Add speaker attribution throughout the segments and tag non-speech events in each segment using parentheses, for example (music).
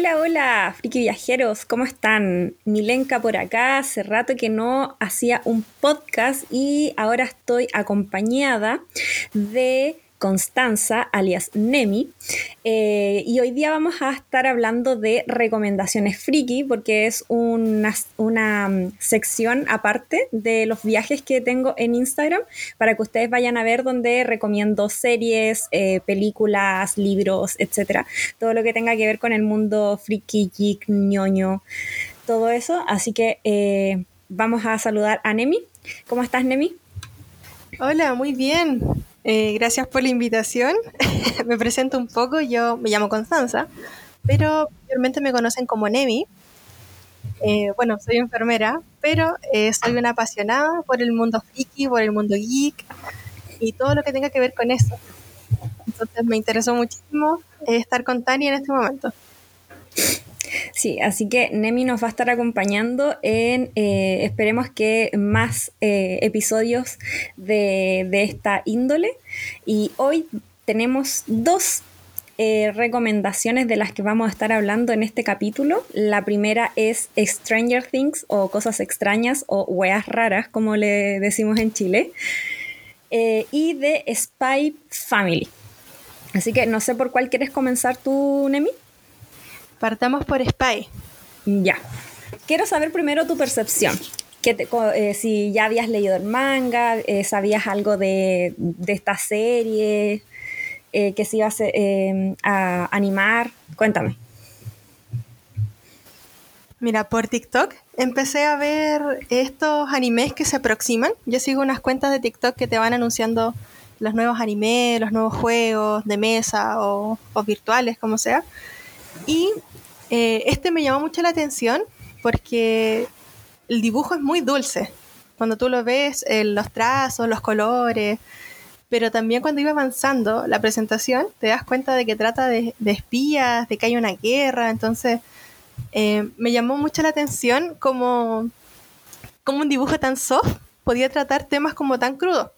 Speaker 1: Hola, hola, friki viajeros, ¿cómo están? Milenka por acá, hace rato que no hacía un podcast y ahora estoy acompañada de Constanza, alias Nemi. Eh, y hoy día vamos a estar hablando de recomendaciones friki, porque es una, una, mm, sección aparte de los viajes que tengo en Instagram, para que ustedes vayan a ver donde recomiendo series, eh, películas, libros, etcétera. Todo lo que tenga que ver con el mundo friki, geek, ñoño, todo eso. Así que eh, vamos a saludar a Nemi. ¿Cómo estás, Nemi?
Speaker 2: Hola, muy bien. Eh, gracias por la invitación. (laughs) me presento un poco, yo me llamo Constanza, pero mayormente me conocen como Nemi. Eh, bueno, soy enfermera, pero eh, soy una apasionada por el mundo friki, por el mundo geek y todo lo que tenga que ver con eso. Entonces me interesó muchísimo estar con Tania en este momento.
Speaker 1: Sí, así que Nemi nos va a estar acompañando en, eh, esperemos que más eh, episodios de, esta índole. Y hoy tenemos dos eh, recomendaciones de las que vamos a estar hablando en este capítulo. La primera es Stranger Things o cosas extrañas o weas raras, como le decimos en Chile. y de Spy Family. Así que no sé por cuál quieres comenzar tú, Nemi.
Speaker 2: Partamos por Spy.
Speaker 1: Ya. Quiero saber primero tu percepción. Que eh, si ya habías leído el manga, eh, sabías algo de, esta serie, eh, que se iba a, animar. Cuéntame.
Speaker 2: Mira, por TikTok empecé a ver estos animes que se aproximan. Yo sigo unas cuentas de TikTok que te van anunciando los nuevos animes, los nuevos juegos de mesa o, o virtuales, como sea. Y eh, este me llamó mucho la atención porque el dibujo es muy dulce. Cuando tú lo ves, eh, los trazos, los colores, pero también cuando iba avanzando la presentación, te das cuenta de que trata de, espías, de que hay una guerra. Entonces, eh, me llamó mucho la atención como, como un dibujo tan soft podía tratar temas como tan crudos.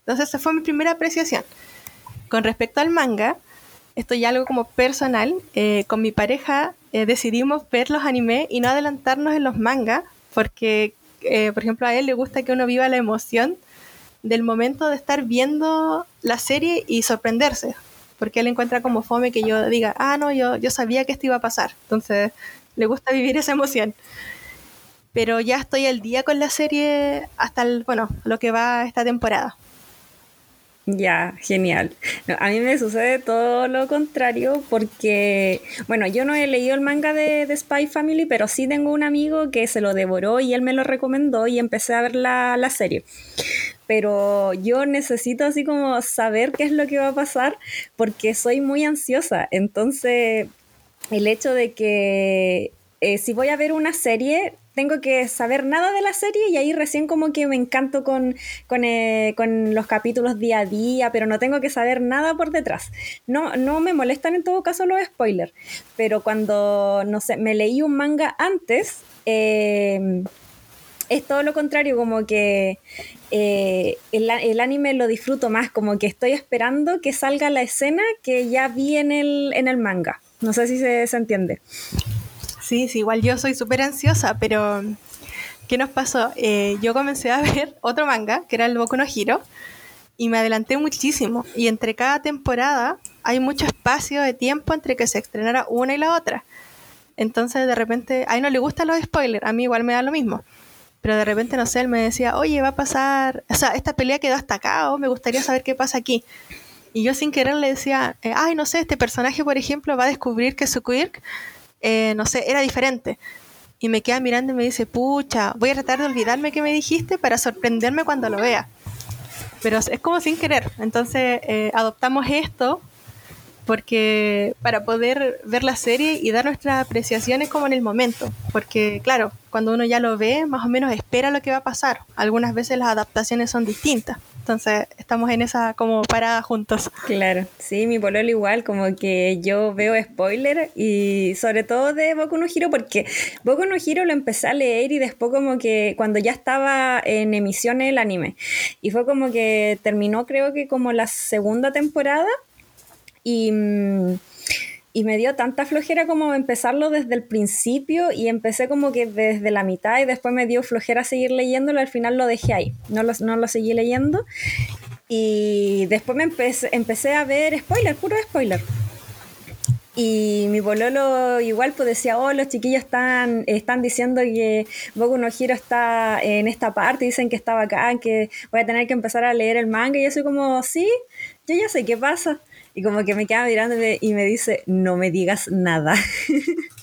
Speaker 2: Entonces, esa fue mi primera apreciación. Con respecto al manga, esto ya algo como personal, eh, con mi pareja eh, decidimos ver los animes y no adelantarnos en los mangas, porque, eh, por ejemplo, a él le gusta que uno viva la emoción del momento de estar viendo la serie y sorprenderse, porque él encuentra como fome que yo diga, ah, no, yo, yo sabía que esto iba a pasar, entonces le gusta vivir esa emoción. Pero ya estoy al día con la serie hasta, el, bueno, lo que va esta temporada.
Speaker 1: Ya, genial. a mí me sucede todo lo contrario porque, bueno, yo no he leído el manga de, Spy Family, pero sí tengo un amigo que se lo devoró y él me lo recomendó y empecé a ver la, la serie. Pero yo necesito así como saber qué es lo que va a pasar porque soy muy ansiosa. Entonces, el hecho de que eh, si voy a ver una serie, tengo que saber nada de la serie y ahí recién como que me encanto con, eh, con, los capítulos día a día, pero no tengo que saber nada por detrás. No, no me molestan en todo caso los spoilers, pero cuando, no sé, me leí un manga antes, eh, es todo lo contrario, como que eh, el, anime lo disfruto más, como que estoy esperando que salga la escena que ya vi en el, en el manga. No sé si se, se entiende.
Speaker 2: Sí, sí, igual yo soy súper ansiosa, pero ¿qué nos pasó? Eh, yo comencé a (laughs) ver otro manga, que era el Boku no Hero, y me adelanté muchísimo. Y entre cada temporada hay mucho espacio de tiempo entre que se estrenara una y la otra. Entonces de repente, a él no le gustan los spoilers, a mí igual me da lo mismo. Pero de repente, no sé, él me decía, oye, va a pasar, o sea, esta pelea quedó hasta acá, o me gustaría saber qué pasa aquí. Y yo sin querer le decía, eh, ay, no sé, este personaje, por ejemplo, va a descubrir que su quirk eh, no sé, era diferente. Y me queda mirando y me dice, pucha, voy a tratar de olvidarme que me dijiste para sorprenderme cuando lo vea. Pero es como sin querer. Entonces eh, adoptamos esto porque para poder ver la serie y dar nuestras apreciaciones como en el momento. Porque claro, cuando uno ya lo ve, más o menos espera lo que va a pasar. Algunas veces las adaptaciones son distintas. Entonces estamos en esa como parada juntos.
Speaker 1: Claro, sí, mi pololo igual, como que yo veo spoiler y sobre todo de Boku no Hero porque Boku no Hero lo empecé a leer y después como que cuando ya estaba en emisión el anime y fue como que terminó creo que como la segunda temporada y... y me dio tanta flojera como empezarlo desde el principio y empecé como que desde la mitad y después me dio flojera seguir leyéndolo, al final lo dejé ahí, no lo, no lo seguí leyendo y después me empecé, empecé a ver spoiler, puro spoiler. Y mi bololo igual pues decía, oh, los chiquillos están, están diciendo que Boku no está en esta parte, dicen que está bacán, que voy a tener que empezar a leer el manga. Y yo soy como, sí, yo ya sé qué pasa. Y como que me queda mirándome y me dice, no me digas nada.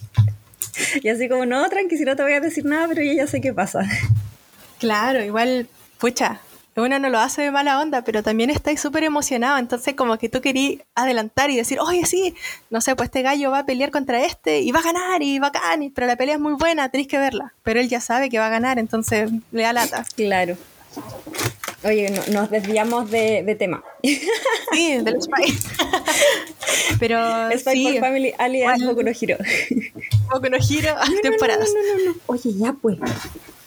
Speaker 1: (laughs) y así como, no, tranqui, si no te voy a decir nada, pero yo ya sé qué pasa.
Speaker 2: Claro, igual, pucha, uno no lo hace de mala onda, pero también estáis súper emocionado, entonces como que tú querías adelantar y decir, oye, sí, no sé, pues este gallo va a pelear contra este y va a ganar y bacán, pero la pelea es muy buena, tenéis que verla. Pero él ya sabe que va a ganar, entonces le da lata.
Speaker 1: Claro. Oye, nos desviamos de, tema.
Speaker 2: Sí, del Spy. (laughs) Pero
Speaker 1: Spy
Speaker 2: sí,
Speaker 1: por Family alias bueno, Boku no Hero.
Speaker 2: Boku no Hero, no, temporadas.
Speaker 1: No, no, no, no, Oye, ya pues.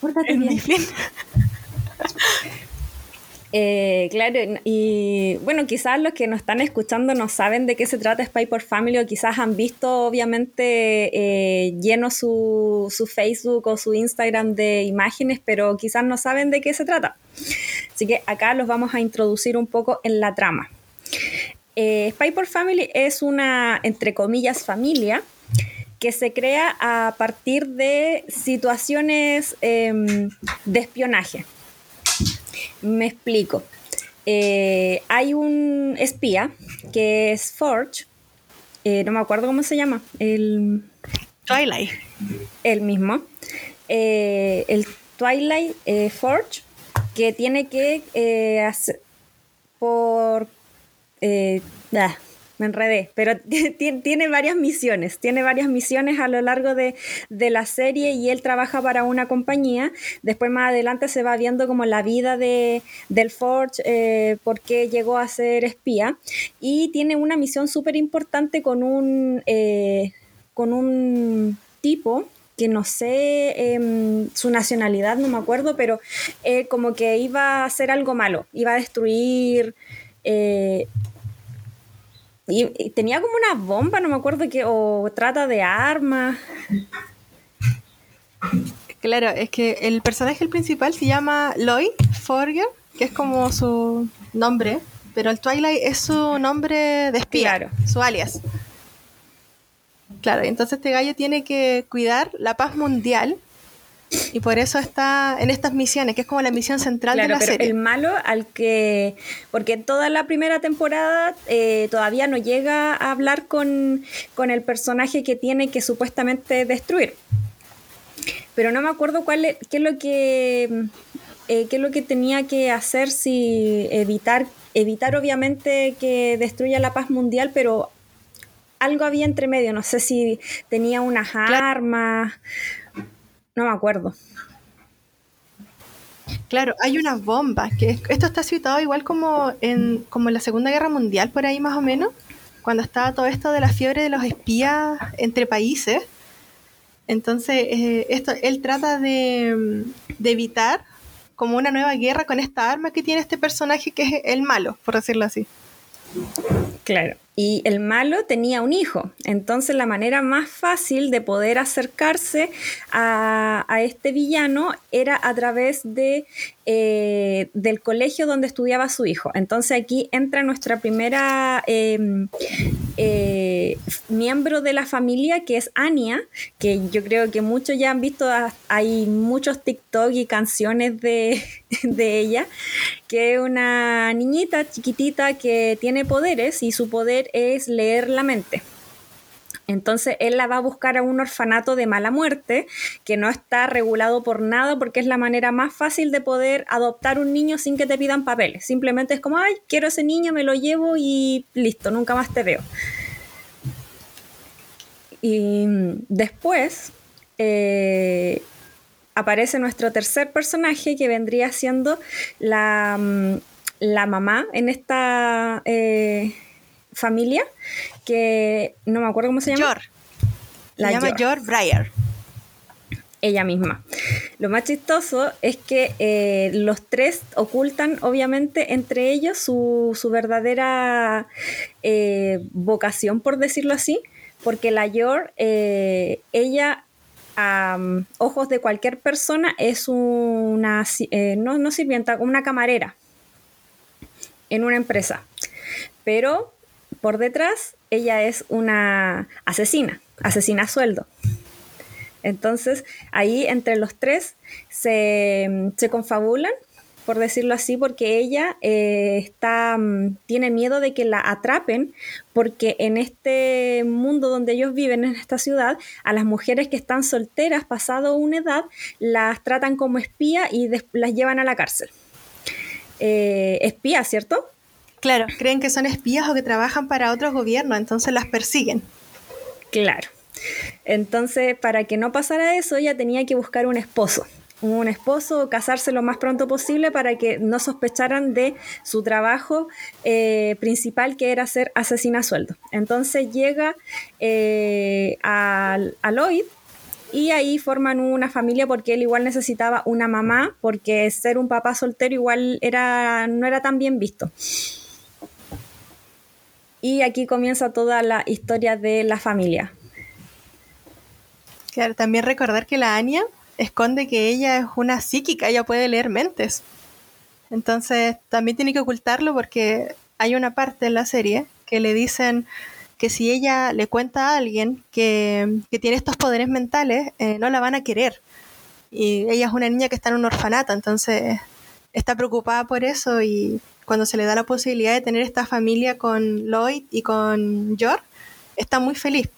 Speaker 1: Pórtate bien. (laughs) Eh, claro, y bueno, quizás los que nos están escuchando no saben de qué se trata Spy por Family o quizás han visto obviamente eh, lleno su, su, Facebook o su Instagram de imágenes, pero quizás no saben de qué se trata. Así que acá los vamos a introducir un poco en la trama. Eh, Spy por Family es una, entre comillas, familia que se crea a partir de situaciones em, de espionaje. Me explico. Eh, hay un espía que es Forge, eh, no me acuerdo cómo se llama, el...
Speaker 2: Twilight.
Speaker 1: El mismo. Eh, el Twilight Forge, que tiene que hacer por... Ah, me enredé, pero (laughs) tiene varias misiones, tiene varias misiones a lo largo de, la serie y él trabaja para una compañía. Después más adelante se va viendo como la vida de, del Forge, eh, por qué llegó a ser espía. Y tiene una misión súper importante con un, eh, con un tipo que no sé em, su nacionalidad, no me acuerdo, pero eh, como que iba a hacer algo malo, iba a destruir... Y, tenía como una bomba, no me acuerdo qué, o trata de armas.
Speaker 2: Claro, es que el personaje principal se llama Lloyd Forger, que es como su nombre, pero el Twilight es su nombre de espía, su alias. Claro, entonces este gallo tiene que cuidar la paz mundial y por eso está en estas misiones, que es como la misión central de la pero
Speaker 1: El malo al que. Porque toda la primera temporada eh, todavía no llega a hablar con, el personaje que tiene que supuestamente destruir. Pero no me acuerdo cuál es, qué es lo que. Eh, qué es lo que tenía que hacer si evitar evitar obviamente que destruya la paz mundial pero algo había entre medio no sé si tenía unas armas no me acuerdo.
Speaker 2: Claro, hay unas bombas, que esto está situado igual como en, como en la Segunda Guerra Mundial, por ahí más o menos, cuando estaba todo esto de la fiebre de los espías entre países. Entonces, eh, esto, él trata de, de, evitar como una nueva guerra con esta arma que tiene este personaje que es el malo, por decirlo así.
Speaker 1: Claro. Y el malo tenía un hijo. Entonces la manera más fácil de poder acercarse a, este villano era a través de, eh, del colegio donde estudiaba su hijo. Entonces aquí entra nuestra primera em, eh, miembro de la familia, que es Anya, que yo creo que muchos ya han visto, hay muchos TikTok y canciones de, (laughs) de ella, que es una niñita chiquitita que tiene poderes y su poder es leer la mente. Entonces él la va a buscar a un orfanato de mala muerte que no está regulado por nada porque es la manera más fácil de poder adoptar un niño sin que te pidan papeles. Simplemente es como, ay, quiero ese niño, me lo llevo y listo, nunca más te veo. Y después eh, aparece nuestro tercer personaje que vendría siendo la, mm, la mamá en esta... Eh, familia que no me acuerdo cómo se llama.
Speaker 2: La se llama Breyer.
Speaker 1: Ella misma. Lo más chistoso es que eh, los tres ocultan, obviamente, entre ellos su, verdadera eh, vocación, por decirlo así, porque la Yor, eh, ella a ojos de cualquier persona es una, no, no sirvienta, una camarera en una empresa. Pero por detrás ella es una asesina, asesina a sueldo. Entonces ahí entre los tres se, se confabulan por decirlo así, porque ella eh, está, mm, tiene miedo de que la atrapen, porque en este mundo donde ellos viven, en esta ciudad, a las mujeres que están solteras pasado una edad, las tratan como espía y las llevan a la cárcel. Eh, espía, ¿cierto?
Speaker 2: Claro, creen que son espías o que trabajan para otros gobiernos, entonces las persiguen.
Speaker 1: Claro. Entonces, para que no pasara eso, ella tenía que buscar un esposo un esposo, casarse lo más pronto posible para que no sospecharan de su trabajo eh, principal, que era ser asesina a sueldo. Entonces llega eh, a, Lloyd y ahí forman una familia porque él igual necesitaba una mamá, porque ser un papá soltero igual era, no era tan bien visto. Y aquí comienza toda la historia de la familia.
Speaker 2: Claro, también recordar que la Anya esconde que ella es una psíquica, ella puede leer mentes. Entonces también tiene que ocultarlo porque hay una parte en la serie que le dicen que si ella le cuenta a alguien que, tiene estos poderes mentales, eh, no la van a querer. Y ella es una niña que está en un orfanato, entonces está preocupada por eso y cuando se le da la posibilidad de tener esta familia con Lloyd y con George, está muy feliz.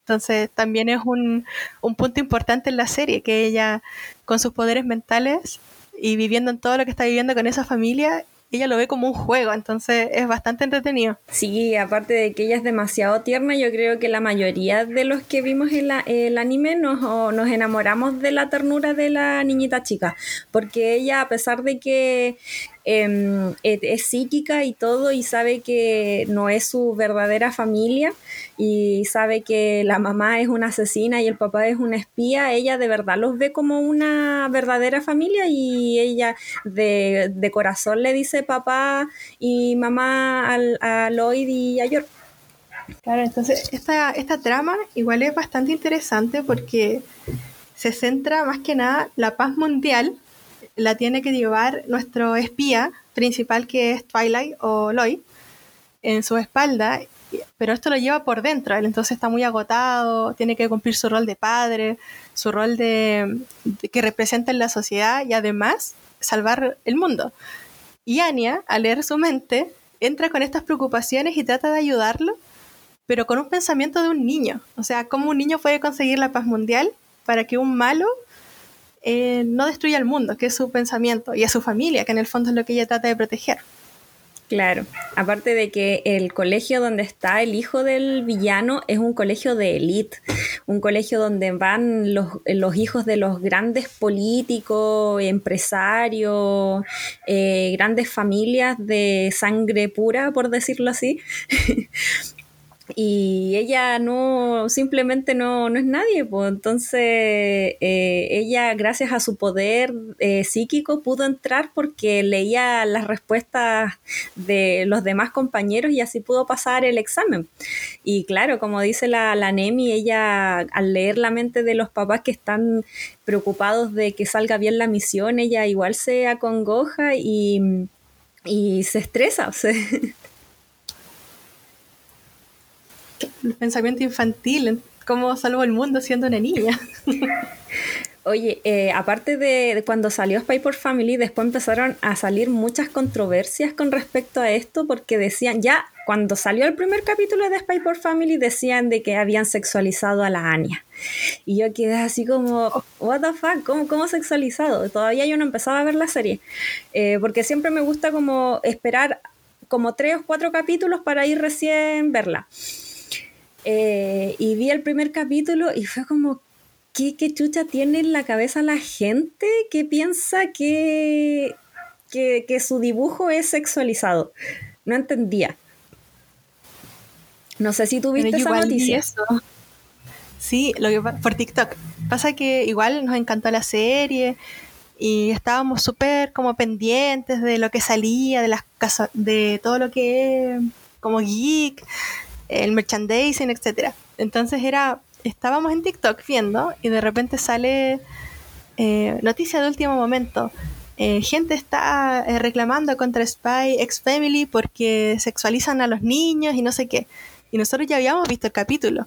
Speaker 2: Entonces también es un, un punto importante en la serie, que ella con sus poderes mentales y viviendo en todo lo que está viviendo con esa familia, ella lo ve como un juego, entonces es bastante entretenido.
Speaker 1: Sí, aparte de que ella es demasiado tierna, yo creo que la mayoría de los que vimos el, el anime nos, nos enamoramos de la ternura de la niñita chica, porque ella, a pesar de que Em, es psíquica y todo y sabe que no es su verdadera familia y sabe que la mamá es una asesina y el papá es una espía, ella de verdad los ve como una verdadera familia y ella de, corazón le dice papá y mamá al, a Lloyd y a York.
Speaker 2: Claro, entonces esta, esta trama igual es bastante interesante porque se centra más que nada la paz mundial la tiene que llevar nuestro espía principal que es Twilight o Lloyd en su espalda, pero esto lo lleva por dentro, él entonces está muy agotado, tiene que cumplir su rol de padre, su rol de, que representa en la sociedad y además salvar el mundo. Y Anya, al leer su mente, entra con estas preocupaciones y trata de ayudarlo, pero con un pensamiento de un niño. O sea, ¿cómo un niño puede conseguir la paz mundial para que un malo eh, no destruye al mundo, que es su pensamiento, y a su familia, que en el fondo es lo que ella trata de proteger.
Speaker 1: Claro, aparte de que el colegio donde está el hijo del villano es un colegio de élite, un colegio donde van los, hijos de los grandes políticos, empresarios, eh, grandes familias de sangre pura, por decirlo así. (laughs) y ella no, simplemente no, no es nadie, pues entonces eh, ella gracias a su poder eh, psíquico pudo entrar porque leía las respuestas de los demás compañeros y así pudo pasar el examen. Y claro, como dice la, la Nemi, ella al leer la mente de los papás que están preocupados de que salga bien la misión, ella igual se acongoja y, y se estresa. (laughs)
Speaker 2: el pensamiento infantil, cómo salvo el mundo siendo una niña. (laughs)
Speaker 1: Oye, eh, aparte de, cuando salió Spy por Family, después empezaron a salir muchas controversias con respecto a esto, porque decían, ya cuando salió el primer capítulo de Spy por Family, decían de que habían sexualizado a la Anya. Y yo quedé así como, what the fuck, ¿cómo, cómo sexualizado? Todavía yo no empezaba a ver la serie, eh, porque siempre me gusta como esperar como tres o cuatro capítulos para ir recién verla. Eh, y vi el primer capítulo y fue como, ¿qué, chucha tiene en la cabeza la gente que piensa que, que, su dibujo es sexualizado? No entendía. No sé si tuviste esa noticia.
Speaker 2: Sí, lo que por TikTok. Pasa que igual nos encantó la serie y estábamos súper como pendientes de lo que salía, de las de todo lo que es como geek, el merchandising, etc. Entonces era, estábamos en TikTok viendo y de repente sale eh, noticia de último momento. Eh, gente está eh, reclamando contra Spy X Family porque sexualizan a los niños y no sé qué. Y nosotros ya habíamos visto el capítulo.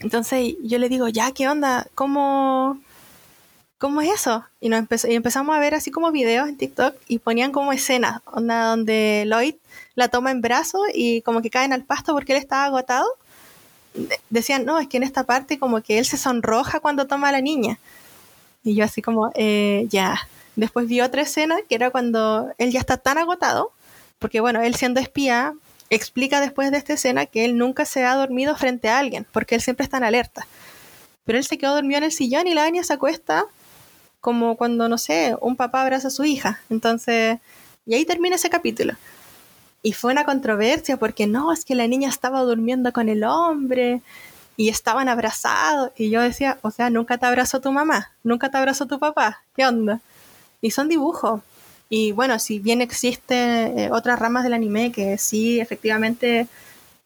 Speaker 2: Entonces yo le digo, ya, ¿qué onda? ¿Cómo, cómo es eso? Y, nos y empezamos a ver así como videos en TikTok y ponían como escenas, onda donde Lloyd la toma en brazos y como que caen al pasto porque él estaba agotado. Decían, no, es que en esta parte como que él se sonroja cuando toma a la niña. Y yo así como, eh, ya. Después vi otra escena que era cuando él ya está tan agotado, porque bueno, él siendo espía, explica después de esta escena que él nunca se ha dormido frente a alguien, porque él siempre está en alerta. Pero él se quedó dormido en el sillón y la Anya se acuesta como cuando, no sé, un papá abraza a su hija. Entonces, y ahí termina ese capítulo. Y fue una controversia porque no, es que la niña estaba durmiendo con el hombre y estaban abrazados. Y yo decía, o sea, nunca te abrazó tu mamá, nunca te abrazó tu papá. ¿Qué onda? Y son dibujos. Y bueno, si bien existen eh, otras ramas del anime que sí, efectivamente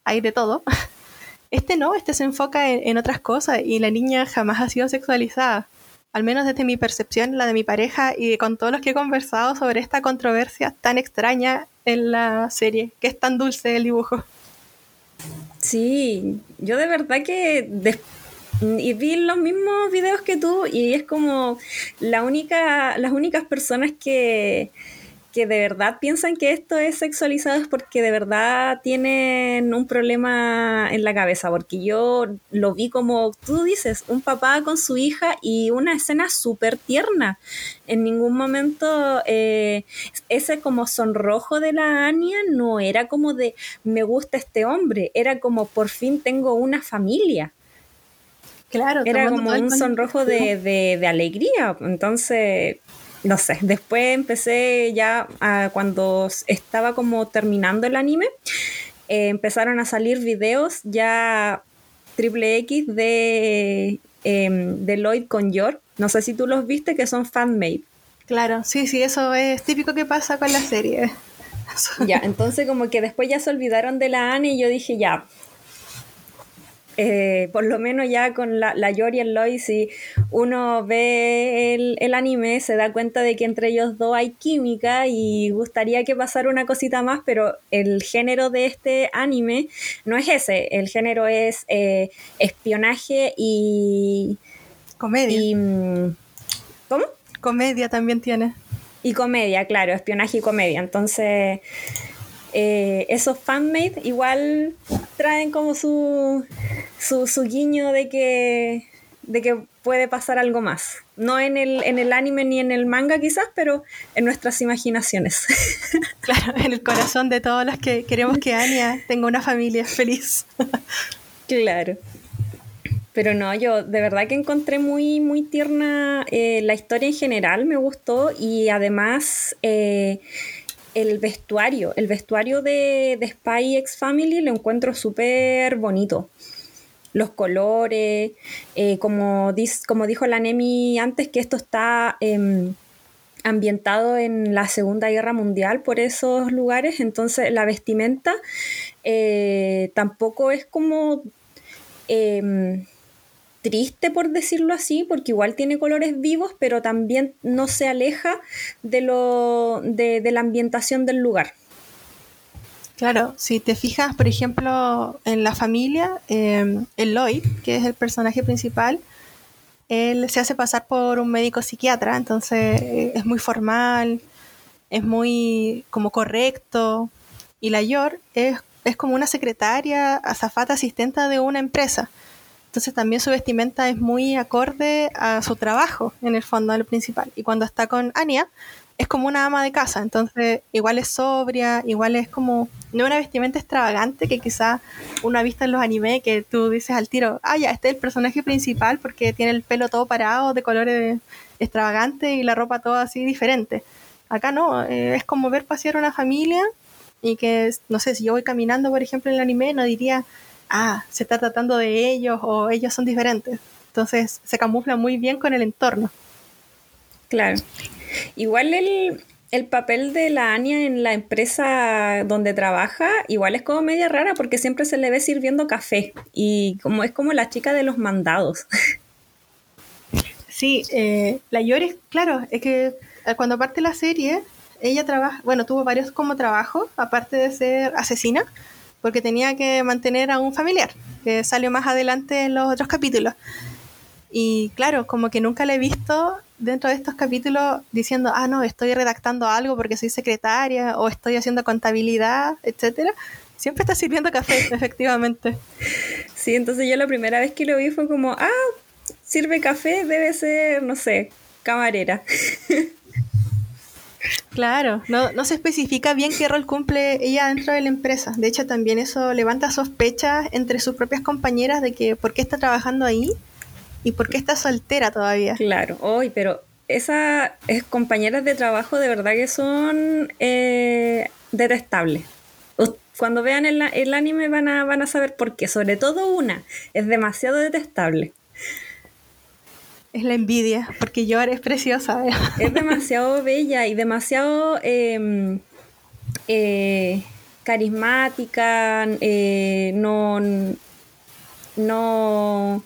Speaker 2: hay de todo, (laughs) este no, este se enfoca en, otras cosas y la niña jamás ha sido sexualizada. Al menos desde mi percepción, la de mi pareja y con todos los que he conversado sobre esta controversia tan extraña en la serie, que es tan dulce el dibujo.
Speaker 1: Sí, yo de verdad que y vi los mismos videos que tú y es como la única, las únicas personas que, que de verdad piensan que esto es sexualizado es porque de verdad tienen un problema en la cabeza, porque yo lo vi como tú dices, un papá con su hija y una escena súper tierna. En ningún momento eh, ese como sonrojo de la Anya no era como de me gusta este hombre, era como por fin tengo una familia.
Speaker 2: Claro,
Speaker 1: era como un sonrojo de, alegría. Entonces, no sé, después empecé ya cuando estaba como terminando el anime, eh, empezaron a salir videos ya triple X de, em, de Lloyd con York. No sé si tú los viste, que son fanmade.
Speaker 2: Claro, sí, sí, eso es típico que pasa con la serie.
Speaker 1: ya, entonces como que después ya se olvidaron de la Anne y yo dije, ya, eh, por lo menos ya con la, la Yori y el Lois, si uno ve el, anime, se da cuenta de que entre ellos dos hay química y gustaría que pasara una cosita más, pero el género de este anime no es ese, el género es eh, espionaje y...
Speaker 2: Comedia.
Speaker 1: Mm, ¿Cómo?
Speaker 2: Comedia también tiene.
Speaker 1: Y comedia, claro, espionaje y comedia. Entonces, eh, esos fanmade igual traen como su, su, guiño de que, de que puede pasar algo más. No en el, en el anime ni en el manga quizás, pero en nuestras imaginaciones. (laughs)
Speaker 2: Claro, en el corazón de todos los que queremos que Anya tenga una familia feliz.
Speaker 1: Claro. Pero no, yo de verdad que encontré muy, muy tierna eh, la historia en general, me gustó y además... Eh, el vestuario, el vestuario de, de Spy X Family lo encuentro súper bonito. Los colores, eh, como, como dijo la Nemi antes, que esto está em, ambientado en la Segunda Guerra Mundial por esos lugares, entonces la vestimenta eh, tampoco es como em, triste, por decirlo así, porque igual tiene colores vivos, pero también no se aleja de, lo, de, la ambientación del lugar.
Speaker 2: Claro, si te fijas, por ejemplo, en la familia, eh, Lloyd, que es el personaje principal, él se hace pasar por un médico psiquiatra, entonces eh, es muy formal, es muy como correcto, y la Yor es, es como una secretaria, azafata, asistente de una empresa. Entonces también su vestimenta es muy acorde a su trabajo, en el fondo, al principal. Y cuando está con Anya, es como una ama de casa, entonces igual es sobria, igual es como, no una vestimenta extravagante que quizá uno ha visto en los animes que tú dices al tiro, ah, ya, este es el personaje principal porque tiene el pelo todo parado, de colores extravagantes y la ropa toda así diferente. Acá no, eh, es como ver pasear una familia y que, no sé, si yo voy caminando, por ejemplo, en el anime, no diría, ah, se está tratando de ellos o ellos son diferentes. Entonces se camufla muy bien con el entorno.
Speaker 1: Claro. Igual el, el papel de la Anya en la empresa donde trabaja igual es como media rara porque siempre se le ve sirviendo café y como es como la chica de los mandados. (laughs)
Speaker 2: Sí, eh, la Yoris, claro, es que eh, cuando parte la serie, ella trabaja, bueno, tuvo varios como trabajos, aparte de ser asesina, porque tenía que mantener a un familiar, que salió más adelante en los otros capítulos. Y claro, como que nunca la he visto dentro de estos capítulos diciendo, ah, no, estoy redactando algo porque soy secretaria o estoy haciendo contabilidad, etcétera. Siempre está sirviendo café, (laughs) efectivamente.
Speaker 1: Sí, entonces yo la primera vez que lo vi fue como, ah, sirve café, debe ser, no sé, camarera. (laughs)
Speaker 2: Claro, no, no se especifica bien qué rol cumple ella dentro de la empresa. De hecho, también eso levanta sospechas entre sus propias compañeras de que por qué está trabajando ahí ¿Y por qué está soltera todavía?
Speaker 1: Claro, hoy, pero esas compañeras de trabajo de verdad que son eh, detestables. Cuando vean el, el, anime van a, van a saber por qué. Sobre todo una, es demasiado detestable.
Speaker 2: Es la envidia, porque yo es preciosa.
Speaker 1: ¿eh? Es demasiado bella y demasiado em, eh, carismática. no, no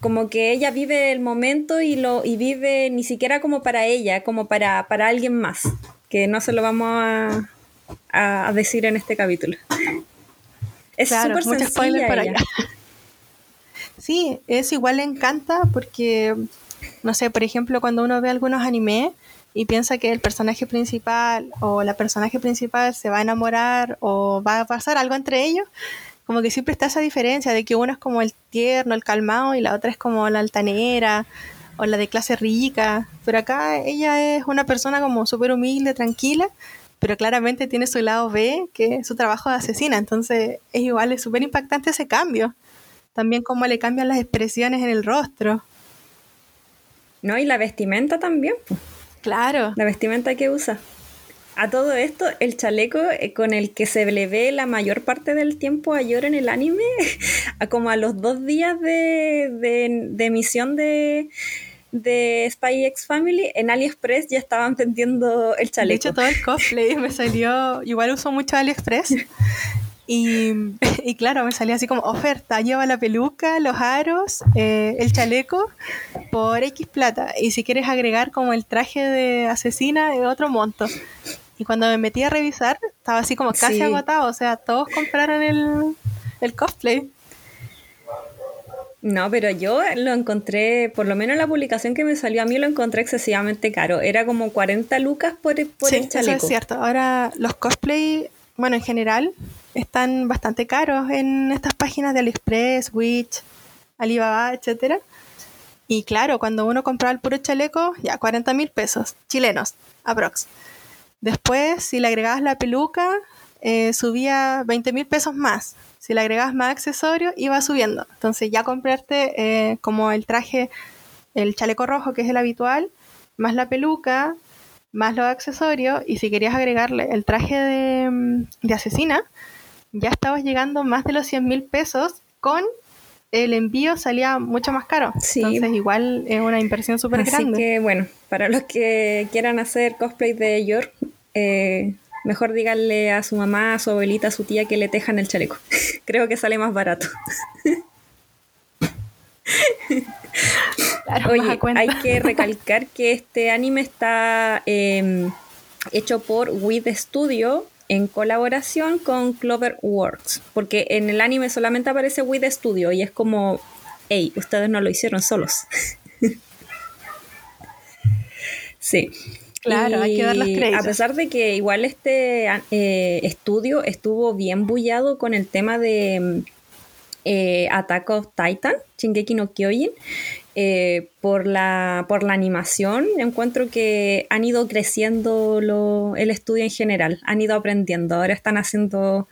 Speaker 1: como que ella vive el momento y lo y vive ni siquiera como para ella, como para, para alguien más, que no se lo vamos a, a decir en este capítulo.
Speaker 2: Es súper sencilla para ella. Sí, es igual le encanta porque, no sé, por ejemplo, cuando uno ve algunos animes y piensa que el personaje principal o la personaje principal se va a enamorar o va a pasar algo entre ellos, como que siempre está esa diferencia de que uno es como el tierno, el calmado y la otra es como la altanera o la de clase rica. Pero acá ella es una persona como súper humilde, tranquila, pero claramente tiene su lado B, que es su trabajo de asesina. Entonces es igual, es súper impactante ese cambio. También cómo le cambian las expresiones en el rostro.
Speaker 1: No, y la vestimenta también.
Speaker 2: Claro.
Speaker 1: La vestimenta que usa. A todo esto, el chaleco eh, con el que se le ve la mayor parte del tiempo a Yor en el anime, (laughs) como a los dos días de, emisión de, de Spy X Family, en AliExpress ya estaban (laughs) vendiendo el chaleco. De
Speaker 2: hecho, todo el cosplay me salió. Igual uso mucho AliExpress. (laughs) (laughs) Y, claro, me salía así como oferta, lleva la peluca, los aros, eh, el chaleco por X plata. Y si quieres agregar como el traje de asesina, otro monto. Y cuando me metí a revisar, estaba así como casi agotado. O sea, todos compraron el, cosplay.
Speaker 1: No, pero yo lo encontré, por lo menos la publicación que me salió a mí lo encontré excesivamente caro. Era como 40 lucas por, por el chaleco.
Speaker 2: Eso es cierto. Ahora los cosplay, bueno, en general, están bastante caros en estas páginas de AliExpress, Witch, Alibaba, etcétera. Y claro, cuando uno compraba el puro chaleco, ya 40 mil pesos chilenos, aprox. Después, si le agregabas la peluca, eh, subía 20 mil pesos más. Si le agregabas más accesorios, iba subiendo. Entonces ya comprarte eh, como el traje, el chaleco rojo, que es el habitual, más la peluca, más los accesorios, y si querías agregarle el traje de, mm, asesina, ya estabas llegando más de los 100 mil pesos con el envío salía mucho más caro. Entonces igual es una inversión súper grande.
Speaker 1: Así que bueno, para los que quieran hacer cosplay de York, eh, mejor díganle a su mamá, a su abuelita, a su tía que le tejan el chaleco. (laughs) Creo que sale más barato. (laughs) Oye, hay que recalcar que este anime está em, hecho por With Studio en colaboración con Clover Works, porque en el anime solamente aparece With Studio y es como, hey, ustedes no lo hicieron solos. (laughs) sí.
Speaker 2: Claro, hay que dar los créditos.
Speaker 1: A pesar de que igual este eh, estudio estuvo bien bullado con el tema de eh, Attack of Titan, Shingeki no Kyojin, eh, por, la, por la animación, encuentro que han ido creciendo el estudio en general, han ido aprendiendo, ahora están haciendo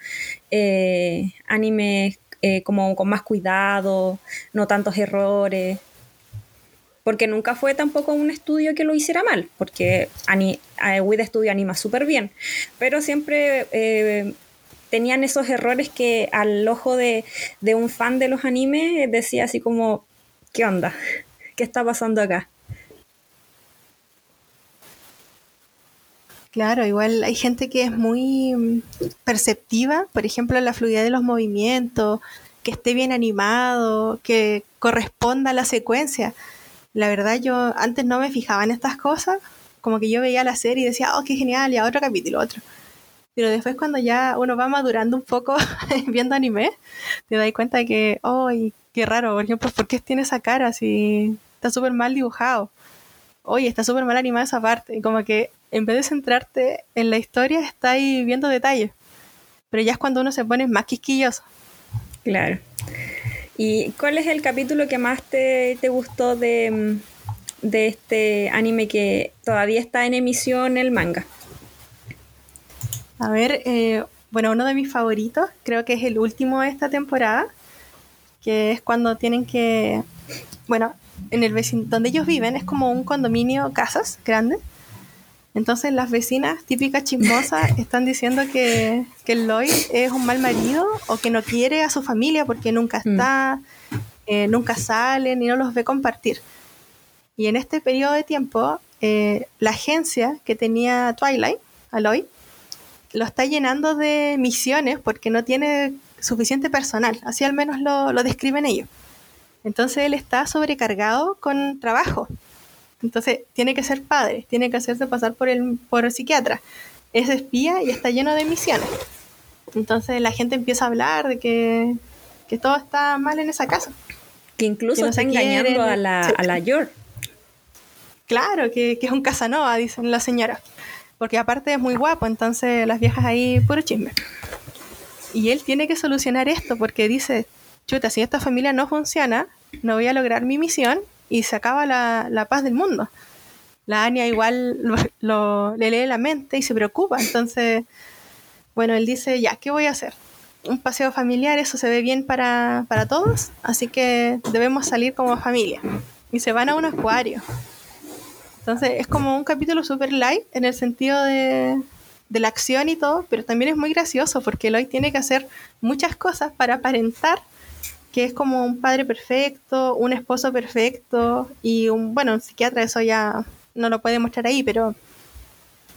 Speaker 1: eh, animes como con más cuidado, no tantos errores porque nunca fue tampoco un estudio que lo hiciera mal, porque ani Studio anima súper bien, pero siempre eh, tenían esos errores que al ojo de, un fan de los animes decía así como, ¿qué onda? ¿Qué está pasando acá?
Speaker 2: Claro, igual hay gente que es muy mm, perceptiva, por ejemplo, la fluidez de los movimientos, que esté bien animado, que corresponda a la secuencia. La verdad, yo antes no me fijaba en estas cosas, como que yo veía la serie y decía, oh, qué genial, y a otro capítulo, otro. Pero después cuando ya uno va madurando un poco (laughs) viendo anime, te das cuenta de que, oh, qué raro, por ejemplo, ¿por qué tiene esa cara si está súper mal dibujado? Oye, está súper mal animada esa parte. Y como que en vez de centrarte en la historia, está viendo detalles. Pero ya es cuando uno se pone más quisquilloso.
Speaker 1: Claro. ¿Y cuál es el capítulo que más te, gustó de, de, este anime que todavía está en emisión el manga?
Speaker 2: A ver, eh, bueno, uno de mis favoritos, creo que es el último de esta temporada, que es cuando tienen que, bueno, en el vecino, donde ellos viven es como un condominio casas grande entonces las vecinas típicas chismosas (laughs) están diciendo que, que Lloyd es un mal marido o que no quiere a su familia porque nunca mm. está, eh, nunca salen y no los ve compartir. Y en este periodo de tiempo, eh, la agencia que tenía Twilight, Lloyd, lo está llenando de misiones porque no tiene suficiente personal, así al menos lo, lo describen ellos. Entonces él está sobrecargado con trabajo entonces, tiene que ser padre, tiene que hacerse pasar por el, por el psiquiatra. Es espía y está lleno de misiones. Entonces, la gente empieza a hablar de que, todo está mal en esa casa.
Speaker 1: Que incluso está engañando a la, a la York.
Speaker 2: Claro, que, que es un Casanova, dicen la señora. Porque aparte es muy guapo, entonces las viejas ahí, puro chisme. Y él tiene que solucionar esto porque dice, chuta, si esta familia no funciona, no voy a lograr mi misión y se acaba la, paz del mundo. La Anya igual le lee la mente y se preocupa. Entonces, bueno, él dice, ya, ¿qué voy a hacer? Un paseo familiar, eso se ve bien para, todos, así que debemos salir como familia. Y se van a un acuario. Entonces es como un capítulo super light en el sentido de, la acción y todo, pero también es muy gracioso porque Lloyd tiene que hacer muchas cosas para aparentar que es como un padre perfecto, un esposo perfecto y un, bueno, un psiquiatra, eso ya no lo puede mostrar ahí, pero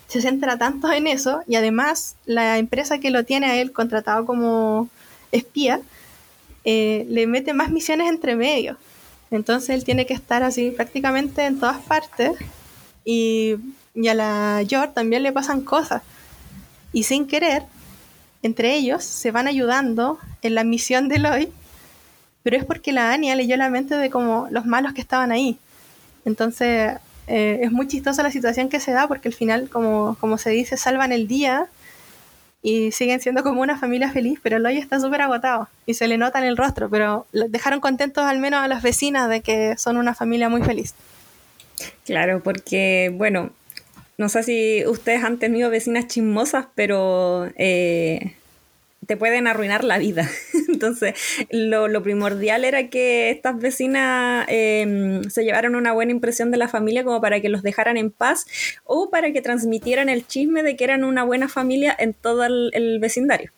Speaker 2: se centra tanto en eso y además la empresa que lo tiene a él contratado como espía eh, le mete más misiones entre medio. Entonces él tiene que estar así prácticamente en todas partes y, y a la George también le pasan cosas. Y sin querer, entre ellos se van ayudando en la misión de Lloyd pero es porque la Anya leyó la mente de como los malos que estaban ahí. Entonces eh, es muy chistosa la situación que se da porque al final, como, como se dice, salvan el día y siguen siendo como una familia feliz, pero Loy está súper agotado y se le nota en el rostro, pero dejaron contentos al menos a las vecinas de que son una familia muy feliz.
Speaker 1: Claro, porque, bueno, no sé si ustedes han tenido vecinas chismosas, pero eh, te pueden arruinar la vida. (laughs) Entonces, lo, primordial era que estas vecinas em, se llevaran una buena impresión de la familia como para que los dejaran en paz o para que transmitieran el chisme de que eran una buena familia en todo el, vecindario.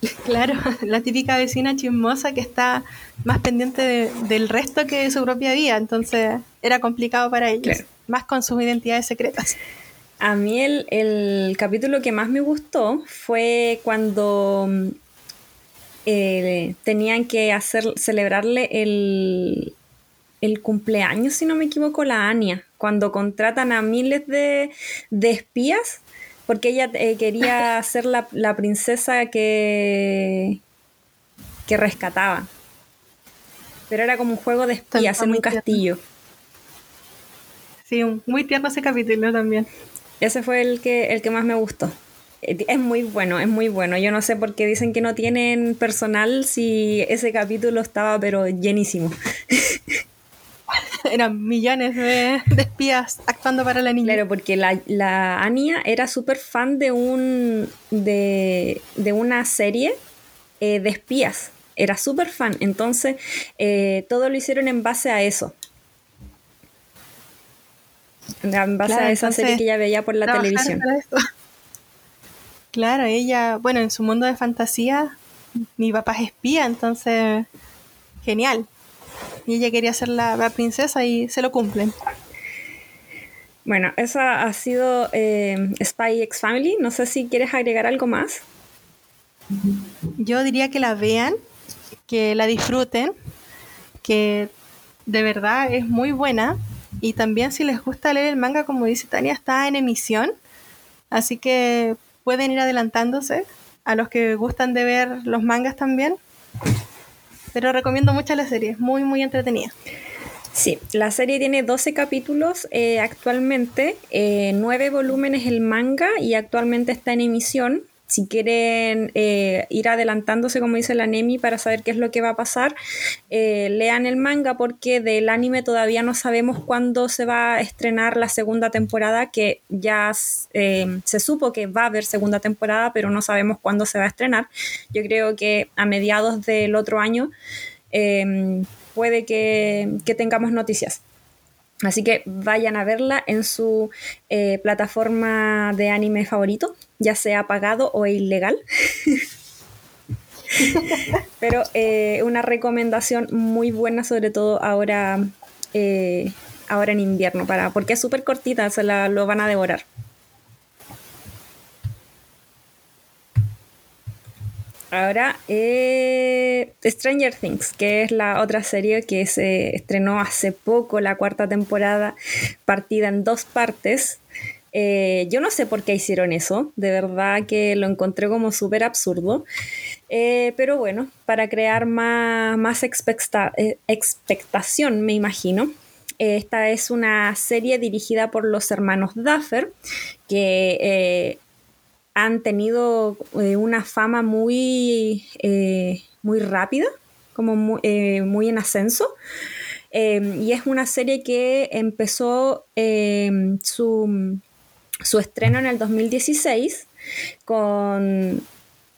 Speaker 1: (laughs)
Speaker 2: Claro, la típica vecina chismosa que está más pendiente del resto que de su propia vida, entonces era complicado para ellos, más con sus identidades secretas.
Speaker 1: A mí el, capítulo que más me gustó fue cuando eh, tenían que hacer celebrarle el, cumpleaños, si no me equivoco, la Anya, cuando contratan a miles de, espías, porque ella eh, quería (laughs) ser la, princesa que, que rescataban. Pero era como un juego de espías en un castillo.
Speaker 2: Sí, muy tierno ese capítulo también.
Speaker 1: Ese fue el que, el que más me gustó. Eh, es muy bueno, es muy bueno. Yo no sé por qué dicen que no tienen personal si ese capítulo estaba pero llenísimo. (laughs)
Speaker 2: Eran millones de, espías actuando para la niña.
Speaker 1: Claro, porque la, la Ania era súper fan de un de, una serie eh, de espías. Era súper fan. Entonces, eh, todo lo hicieron en base a eso. En base a esa serie que ella veía por la televisión.
Speaker 2: Claro, ella, bueno, en su mundo de fantasía, mi papá es espía, entonces, genial. Y ella quería ser la, princesa y se lo cumplen.
Speaker 1: Bueno, esa ha sido eh, Spy X Family. No sé si quieres agregar algo más.
Speaker 2: Yo diría que la vean, que la disfruten, que de verdad es muy buena. Y también si les gusta leer el manga, como dice Tania, está en emisión. Así que pueden ir adelantándose a los que gustan de ver los mangas también. Pero recomiendo mucho la serie, es muy, muy entretenida.
Speaker 1: Sí, la serie tiene 12 capítulos eh, actualmente, eh, 9 volúmenes el manga y actualmente está en emisión. Si quieren eh, ir adelantándose, como dice la Nemi, para saber qué es lo que va a pasar, eh, lean el manga porque del anime todavía no sabemos cuándo se va a estrenar la segunda temporada, que ya eh, se supo que va a haber segunda temporada, pero no sabemos cuándo se va a estrenar. Yo creo que a mediados del otro año puede que, que tengamos noticias. Así que vayan a verla en su eh, plataforma de anime favorito, ya sea pagado o ilegal. (laughs) Pero eh, una recomendación muy buena, sobre todo ahora, eh, ahora en invierno, para, porque es súper cortita, se la, lo van a devorar. Ahora, eh, Stranger Things, que es la otra serie que se estrenó hace poco, la cuarta temporada, partida en dos partes. Eh, yo no sé por qué hicieron eso, de verdad que lo encontré como súper absurdo. Eh, pero bueno, para crear más, más expectación, me imagino. Esta es una serie dirigida por los hermanos Duffer, que han tenido eh, una fama muy, eh, muy rápida, como muy, eh, muy en ascenso. y es una serie que empezó su, su, estreno en el 2016 con,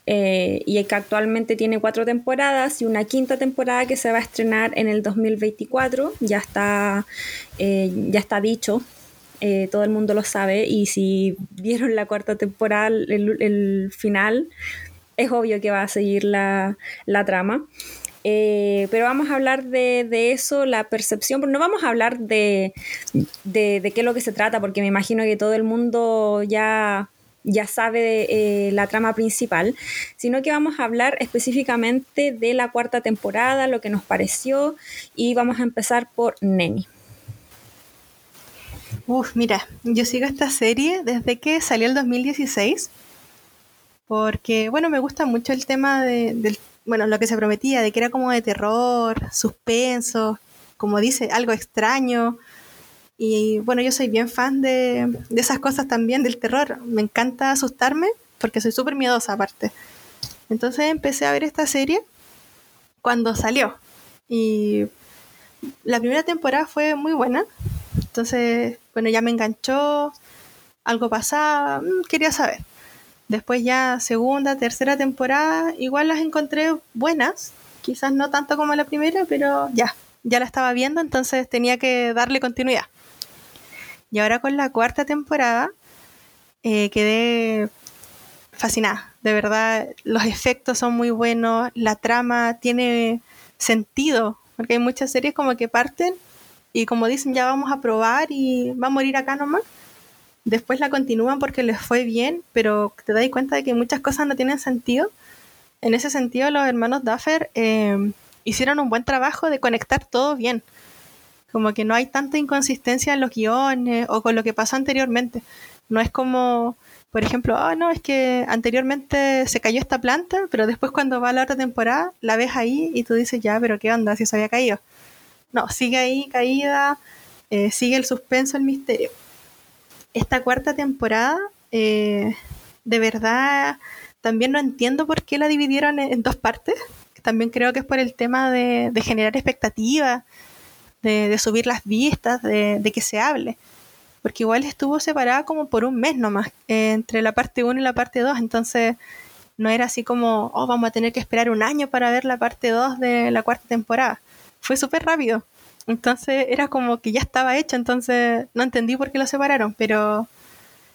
Speaker 1: y que actualmente tiene cuatro temporadas y una quinta temporada que se va a estrenar en el 2024. Ya está, ya está dicho eh, todo el mundo lo sabe y si vieron la cuarta temporada, el, final, es obvio que va a seguir la, trama. Eh, pero vamos a hablar de, eso, la percepción, pero no vamos a hablar de, de, qué es lo que se trata, porque me imagino que todo el mundo ya, ya sabe eh, la trama principal, sino que vamos a hablar específicamente de la cuarta temporada, lo que nos pareció, y vamos a empezar por Nemi.
Speaker 2: Uf, mira, yo sigo esta serie desde que salió el 2016, porque, bueno, me gusta mucho el tema de, bueno, lo que se prometía, de que era como de terror, suspenso, como dice, algo extraño. Y bueno, yo soy bien fan de, de esas cosas también, del terror. Me encanta asustarme, porque soy súper miedosa aparte. Entonces empecé a ver esta serie cuando salió. Y la primera temporada fue muy buena. Entonces bueno, ya me enganchó, algo pasaba, mm, quería saber. Después ya segunda, tercera temporada, igual las encontré buenas, quizás no tanto como la primera, pero ya, ya la estaba viendo, entonces tenía que darle continuidad. Y ahora con la cuarta temporada eh, quedé fascinada. De verdad, los efectos son muy buenos, la trama tiene sentido, porque hay muchas series como que parten y como dicen, ya vamos a probar y va a morir acá nomás. Después la continúan porque les fue bien, pero te das cuenta de que muchas cosas no tienen sentido. En ese sentido, los hermanos Duffer eh, hicieron un buen trabajo de conectar todo bien. Como que no hay tanta inconsistencia en los guiones o con lo que pasó anteriormente. No es como, por ejemplo, ah, no, es que anteriormente se cayó esta planta, pero después cuando va la otra temporada la ves ahí y tú dices, ya, pero ¿qué onda si se había caído? No, sigue ahí caída, eh, sigue el suspenso, el misterio. Esta cuarta temporada, eh, de verdad, también no entiendo por qué la dividieron en, dos partes. También creo que es por el tema de, generar expectativas, de, subir las vistas, de, que se hable. Porque igual estuvo separada como por un mes nomás, entre la parte 1 y la parte 2. Entonces, no era así como, oh, vamos a tener que esperar un año para ver la parte 2 de la cuarta temporada fue súper rápido. Entonces era como que ya estaba hecho, entonces no entendí por qué lo separaron, pero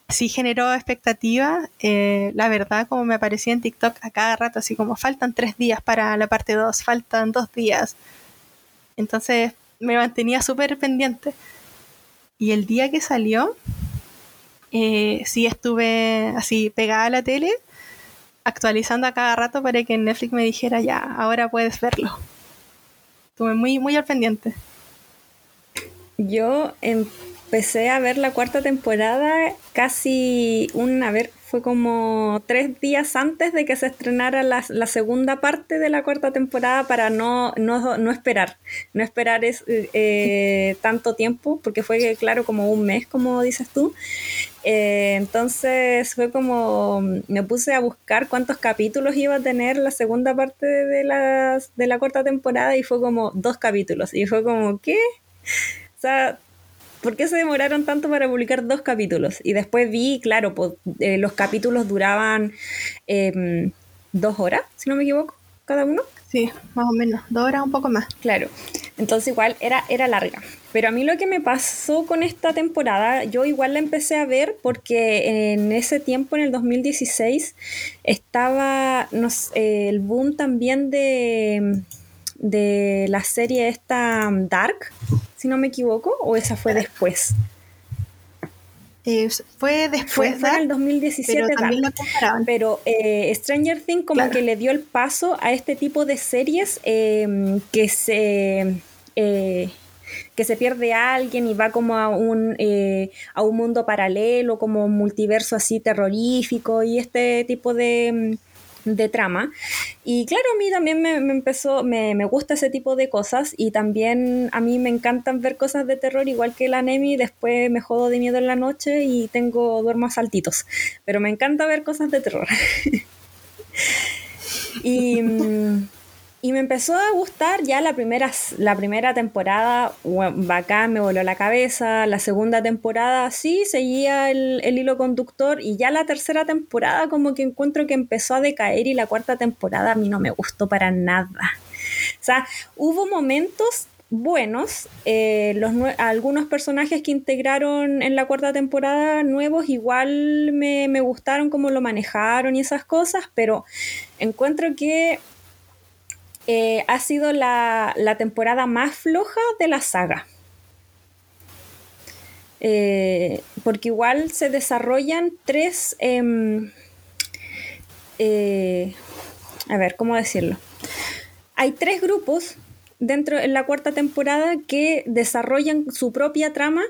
Speaker 2: sí generó expectativa. Eh, la verdad, como me aparecía en TikTok a cada rato, así como faltan tres días para la parte 2, faltan dos días. Entonces me mantenía súper pendiente. Y el día que salió, eh, sí estuve así pegada a la tele, actualizando a cada rato para que Netflix me dijera ya, ahora puedes verlo. Estuve muy, muy al pendiente.
Speaker 1: Yo empecé a ver la cuarta temporada casi un, a ver, fue como tres días antes de que se estrenara la, segunda parte de la cuarta temporada para no, no, esperar, no esperar es, eh, tanto tiempo, porque fue, claro, como un mes, como dices tú. Eh, entonces fue como, me puse a buscar cuántos capítulos iba a tener la segunda parte de, las, de la cuarta temporada y fue como dos capítulos. Y fue como, ¿qué? O sea, ¿por qué se demoraron tanto para publicar dos capítulos? Y después vi, claro, eh, los capítulos duraban em, dos horas, si no me equivoco, cada uno.
Speaker 2: Sí, más o menos, dos horas un poco más.
Speaker 1: Claro, entonces igual era, era larga. Pero a mí lo que me pasó con esta temporada, yo igual la empecé a ver porque en ese tiempo, en el 2016, estaba no el boom también de, de la serie esta Dark, si no me equivoco, o esa fue después.
Speaker 2: Fue después.
Speaker 1: Fue, en el 2017. Pero también Pero eh, Stranger Things como que le dio el paso a este tipo de series em, que se... Eh, que se pierde a alguien y va como a un, eh, a un mundo paralelo, como un multiverso así terrorífico y este tipo de, em, de trama. Y claro, a mí también me, empezó, me, gusta ese tipo de cosas y también a mí me encantan ver cosas de terror, igual que la Nemi, después me jodo de miedo en la noche y tengo, duermo saltitos, pero me encanta ver cosas de terror. (laughs) y... Y me empezó a gustar ya la primera, la primera temporada, bacán, me voló la cabeza. La segunda temporada sí, seguía el, el, hilo conductor. Y ya la tercera temporada como que encuentro que empezó a decaer y la cuarta temporada a mí no me gustó para nada. O sea, hubo momentos buenos. Eh, los algunos personajes que integraron en la cuarta temporada nuevos igual me, me gustaron cómo lo manejaron y esas cosas, pero encuentro que eh, ha sido la, temporada más floja de la saga. Eh, porque igual se desarrollan tres... Em, eh, a ver, ¿cómo decirlo? Hay tres grupos dentro de la cuarta temporada que desarrollan su propia trama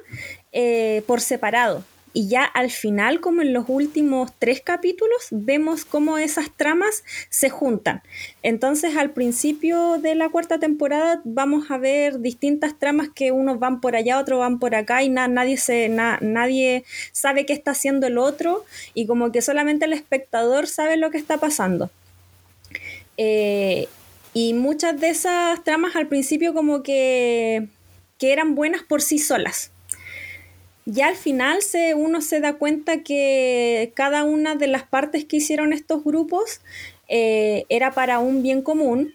Speaker 1: por separado y ya al final, como en los últimos tres capítulos, vemos cómo esas tramas se juntan. Entonces, al principio de la cuarta temporada vamos a ver distintas tramas que unos van por allá, otros van por acá y nadie, se, nadie sabe qué está haciendo el otro y como que solamente el espectador sabe lo que está pasando. Eh, y muchas de esas tramas al principio como que, que eran buenas por sí solas ya al final se, uno se da cuenta que cada una de las partes que hicieron estos grupos eh, era para un bien común,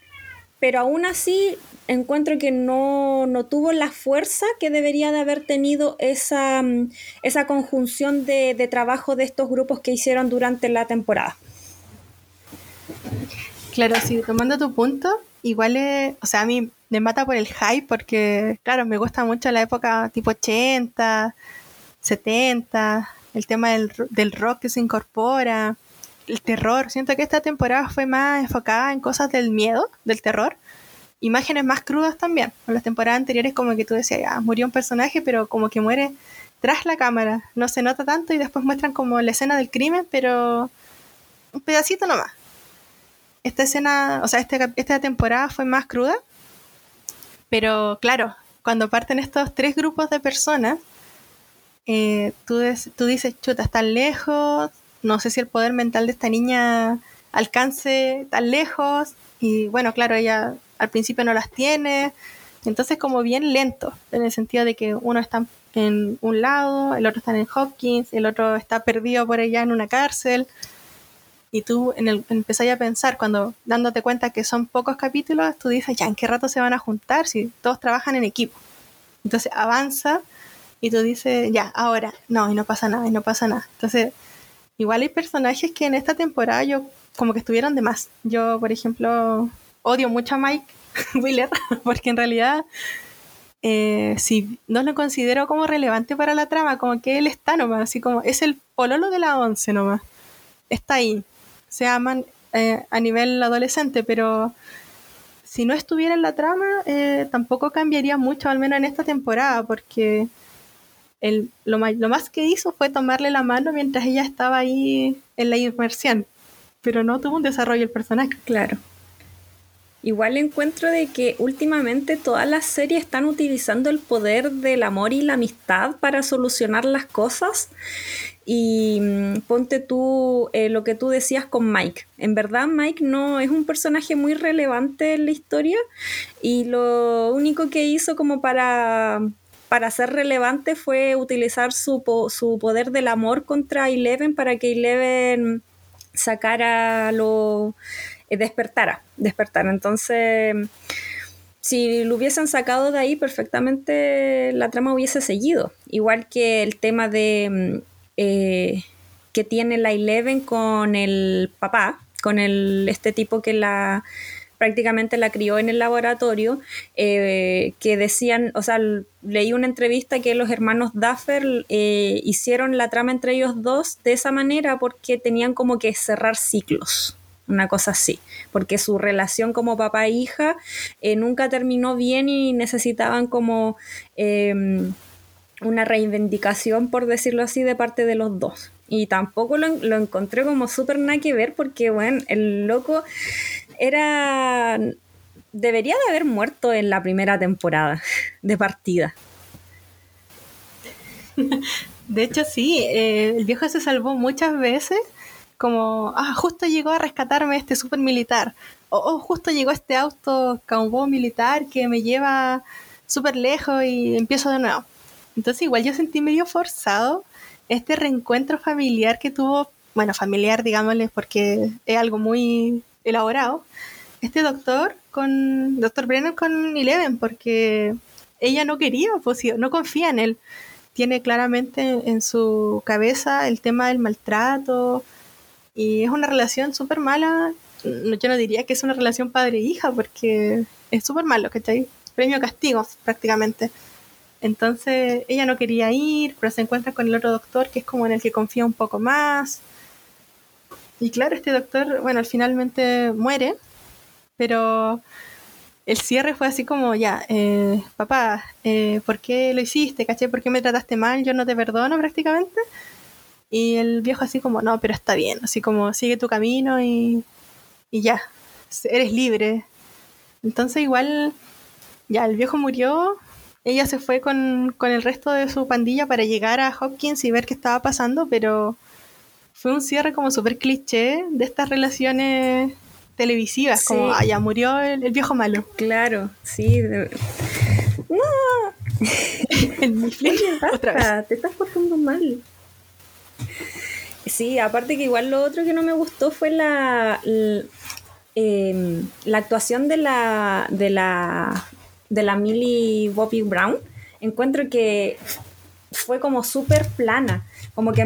Speaker 1: pero aún así encuentro que no, tuvo la fuerza que debería de haber tenido esa, mm, esa conjunción de, de, trabajo de estos grupos que hicieron durante la temporada.
Speaker 2: Claro, sí, tomando tu punto, igual es, o sea, a mí me mata por el hype porque, claro, me gusta mucho la época tipo 80, 70, el tema del, del rock que se incorpora, el terror. Siento que esta temporada fue más enfocada en cosas del miedo, del terror. Imágenes más crudas también. En las temporadas anteriores como que tú decías, ya, murió un personaje, pero como que muere tras la cámara. No se nota tanto y después muestran como la escena del crimen, pero un pedacito nomás. Esta escena, o sea, este, esta temporada fue más cruda, pero claro, cuando parten estos tres grupos de personas, eh, tú, tú dices, chuta, están lejos, no sé si el poder mental de esta niña alcance tan lejos, y bueno, claro, ella al principio no las tiene, entonces como bien lento, en el sentido de que uno está en un lado, el otro está en Hopkins, el otro está perdido por allá en una cárcel, y tú en el, empezás a pensar, cuando dándote cuenta que son pocos capítulos, tú dices, ya, ¿en qué rato se van a juntar si todos trabajan en equipo? Entonces avanza y tú dices, ya, ahora, no, y no pasa nada, y no pasa nada. Entonces, igual hay personajes que en esta temporada yo como que estuvieron de más. Yo, por ejemplo, odio mucho a Mike (laughs) Wheeler, porque en realidad eh, si no lo considero como relevante para la trama, como que él está nomás, así como es el pololo de la once nomás. Está ahí. Se aman eh, a nivel adolescente, pero si no estuviera en la trama, eh, tampoco cambiaría mucho, al menos en esta temporada, porque lo, más que hizo fue tomarle la mano mientras ella estaba ahí en la inmersión, pero no tuvo un desarrollo el personaje.
Speaker 1: Claro. Igual encuentro de que últimamente todas las series están utilizando el poder del amor y la amistad para solucionar las cosas. Y mm, ponte tú eh, lo que tú decías con Mike. En verdad Mike no es un personaje muy relevante en la historia y lo único que hizo como para, para ser relevante fue utilizar su, su poder del amor contra Eleven para que Eleven sacara lo eh, despertara, despertara. Entonces, si lo hubiesen sacado de ahí, perfectamente la trama hubiese seguido. Igual que el tema de mm, eh, que tiene la Eleven con el papá, con el, este tipo que la prácticamente la crió en el laboratorio, eh, que decían, o sea, leí una entrevista que los hermanos Duffer hicieron la trama entre ellos dos de esa manera porque tenían como que cerrar ciclos una cosa así, porque su relación como papá e hija eh, nunca terminó bien y necesitaban como em, una reivindicación, por decirlo así, de parte de los dos. Y tampoco lo, lo encontré como súper nada que ver, porque, bueno, el loco era... Debería de haber muerto en la primera temporada de partida.
Speaker 2: De hecho, sí, eh, el viejo se salvó muchas veces como, ah, justo llegó a rescatarme este super militar, o oh, justo llegó este auto cowboy militar que me lleva súper lejos y empiezo de nuevo. Entonces igual yo sentí medio forzado este reencuentro familiar que tuvo, bueno, familiar digámosle porque es algo muy elaborado, este doctor con, doctor Brennan con Eleven, porque ella no quería, pues, no confía en él. Tiene claramente en su cabeza el tema del maltrato, y es una relación súper mala. Yo no diría que es una relación padre-hija, porque es súper malo, ¿cachai? Premio castigo, prácticamente. Entonces ella no quería ir, pero se encuentra con el otro doctor que es como en el que confía un poco más. Y claro, este doctor, bueno, finalmente muere, pero el cierre fue así como, ya, eh, papá, eh, ¿por qué lo hiciste? ¿Caché? ¿Por qué me trataste mal? Yo no te perdono prácticamente. Y el viejo así como, no, pero está bien, así como sigue tu camino y, y ya, eres libre. Entonces igual, ya, el viejo murió, ella se fue con, con el resto de su pandilla para llegar a Hopkins y ver qué estaba pasando, pero fue un cierre como súper cliché de estas relaciones televisivas, como, ah, ya murió el, viejo malo.
Speaker 1: Claro, sí. ¡No! (laughs)
Speaker 2: en mi
Speaker 1: otra vez. Te estás portando mal. Sí, aparte que igual lo otro que no me gustó fue la, em, la, actuación de la, de la, de la Millie Bobby Brown. Encuentro que fue como súper plana, como que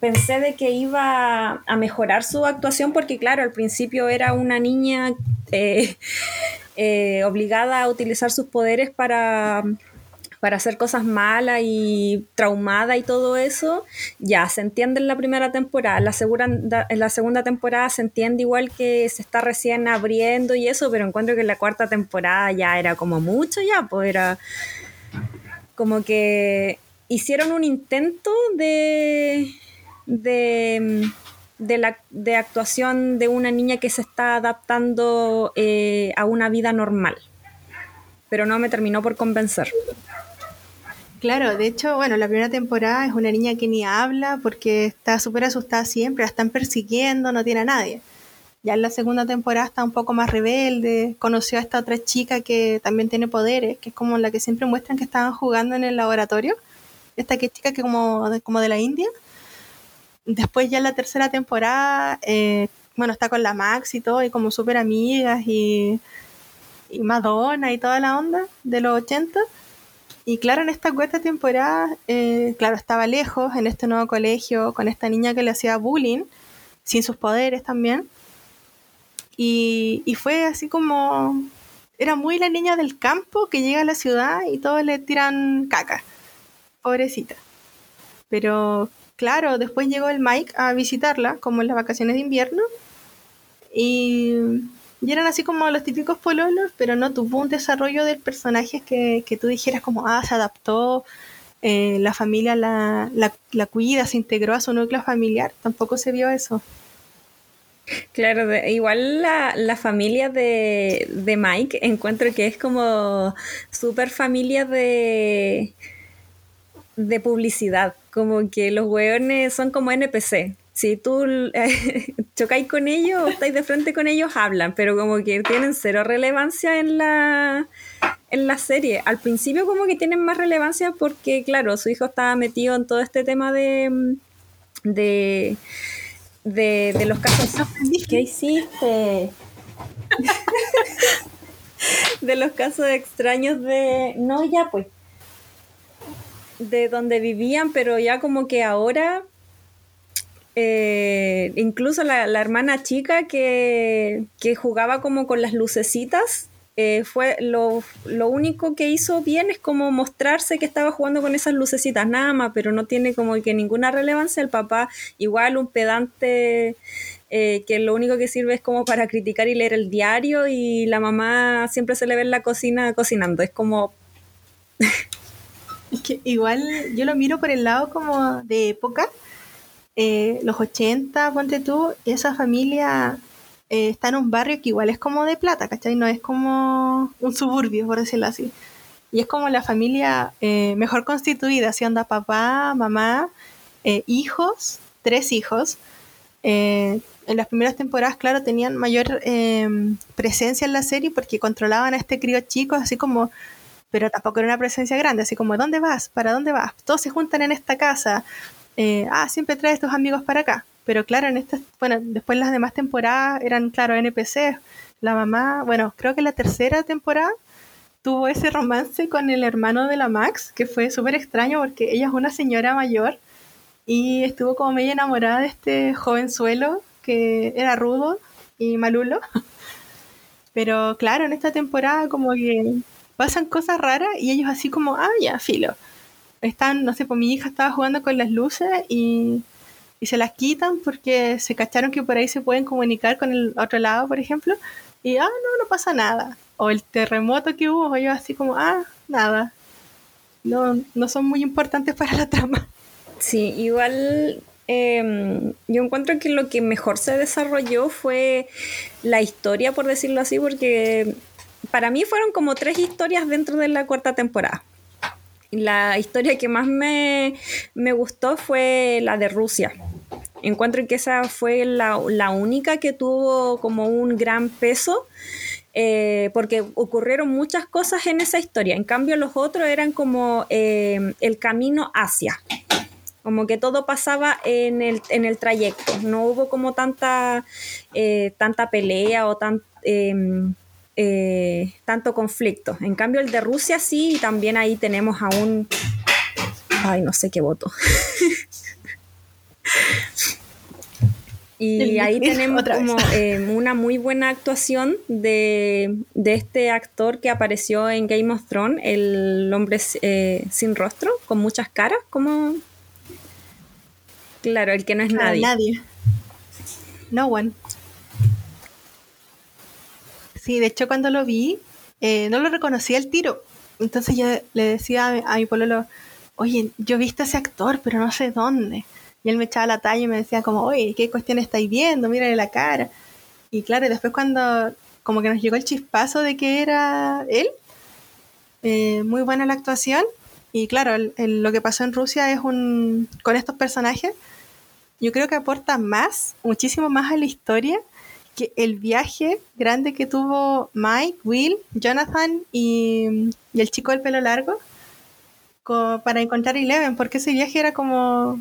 Speaker 1: pensé de que iba a mejorar su actuación porque claro, al principio era una niña eh, (laughs) eh, obligada a utilizar sus poderes para para hacer cosas malas y traumada y todo eso, ya se entiende en la primera temporada. La, segunda, en la segunda temporada se entiende igual que se está recién abriendo y eso, pero encuentro que en la cuarta temporada ya era como mucho ya, pues era como que hicieron un intento de, de, de, la, de actuación de una niña que se está adaptando eh, a una vida normal, pero no me terminó por convencer.
Speaker 2: Claro, de hecho, bueno, la primera temporada es una niña que ni habla porque está súper asustada siempre, la están persiguiendo, no tiene a nadie. Ya en la segunda temporada está un poco más rebelde, conoció a esta otra chica que también tiene poderes, que es como la que siempre muestran que estaban jugando en el laboratorio. Esta que chica que como como de la India. Después ya en la tercera temporada, eh, bueno, está con la Max y todo, y como súper amigas y, y Madonna y toda la onda de los 80 y claro, en esta cuarta temporada, eh, claro, estaba lejos en este nuevo colegio con esta niña que le hacía bullying, sin sus poderes también. Y, fue así como era muy la niña del campo que llega a la ciudad y todos le tiran caca. Pobrecita. Pero claro, después llegó el Mike a visitarla, como en las vacaciones de invierno. Y, eran así como los típicos pololos, pero no tuvo un desarrollo del personaje que, que tú dijeras como, ah, se adaptó, eh, la familia la, la, cuida, se integró a su núcleo familiar. Tampoco se vio eso.
Speaker 1: Claro, igual la, la familia de, de, Mike encuentro que es como súper familia de, de publicidad, como que los hueones son como NPC. Si tú eh, (laughs) chocáis con ellos o estáis de frente con ellos, hablan, pero como que tienen cero relevancia en la, en la serie. Al principio como que tienen más relevancia porque, claro, su hijo estaba metido en todo este tema de... de de, los casos. ¿Qué hiciste? (laughs) de los casos extraños de. No, ya pues. De donde vivían, pero ya como que ahora. Eh, incluso la, la, hermana chica que, que jugaba como con las lucecitas eh, fue lo, único que hizo bien es como mostrarse que estaba jugando con esas lucecitas, nada más, pero no tiene como que ninguna relevancia. El papá, igual un pedante eh, que lo único que sirve es como para criticar y leer el diario, y la mamá siempre se le ve en la cocina cocinando. Es como. (laughs) (laughs)
Speaker 2: es que igual yo lo miro por el lado como de época. Eh, los 80, ponte tú, esa familia eh, está en un barrio que igual es como de plata, ¿cachai? No es como un suburbio, por decirlo así. Y es como la familia eh, mejor constituida, así onda papá, mamá, hijos, tres hijos. en las primeras temporadas, claro, tenían mayor presencia en la serie porque controlaban a este crío chico, así como, pero tampoco era una presencia grande, así como, ¿dónde vas? ¿Para dónde vas? Todos se juntan en esta casa. ah, siempre traes tus amigos para acá. Pero claro, en estas, bueno, después las demás temporadas eran, claro, NPC. La mamá, bueno, creo que la tercera temporada tuvo ese romance con el hermano de la Max, que fue súper extraño porque ella es una señora mayor y estuvo como medio enamorada de este jovenzuelo que era rudo y malulo. (laughs) Pero claro, en esta temporada como que pasan cosas raras y ellos así como, ah, ya, filo. Están, no sé, pues mi hija estaba jugando con las luces y y se las quitan porque se cacharon que por ahí se pueden comunicar con el otro lado, por ejemplo, y ah, no, no pasa nada. O el terremoto que hubo, yo así como, ah, nada. No, no son muy importantes para la trama.
Speaker 1: Sí, igual em, yo encuentro que lo que mejor se desarrolló fue la historia, por decirlo así, porque para mí fueron como tres historias dentro de la cuarta temporada. La historia que más me, me gustó fue la de Rusia Encuentro que esa fue la, única que tuvo como un gran peso. Eh, porque ocurrieron muchas cosas en esa historia. En cambio, los otros eran como eh, el camino hacia. Como que todo pasaba en el, trayecto. No hubo como tanta, eh, tanta pelea o tan, em, tanto conflicto. En cambio, el de Rusia sí, y también ahí tenemos a un. Ay, no sé qué voto. (laughs) Y ahí tenemos como eh, una muy buena actuación de, este actor que apareció en Game of Thrones, el hombre eh, sin rostro, con muchas caras, como... Claro, el que no es nadie.
Speaker 2: Nadie. No one. Sí, de hecho cuando lo vi, eh, no lo reconocía el tiro. Entonces yo le decía a mi, a pololo, oye, yo he visto a ese actor, pero no sé dónde. Y él me echaba la talla y me decía como, oye, ¿qué cuestión estáis viendo? Mírale la cara. Y claro, después cuando como que nos llegó el chispazo de que era él, eh, muy buena la actuación. Y claro, lo que pasó en Rusia es un, con estos personajes, yo creo que aporta más, muchísimo más a la historia el viaje grande que tuvo Mike, Will, Jonathan y, y el chico del pelo largo para encontrar Eleven, porque ese viaje era como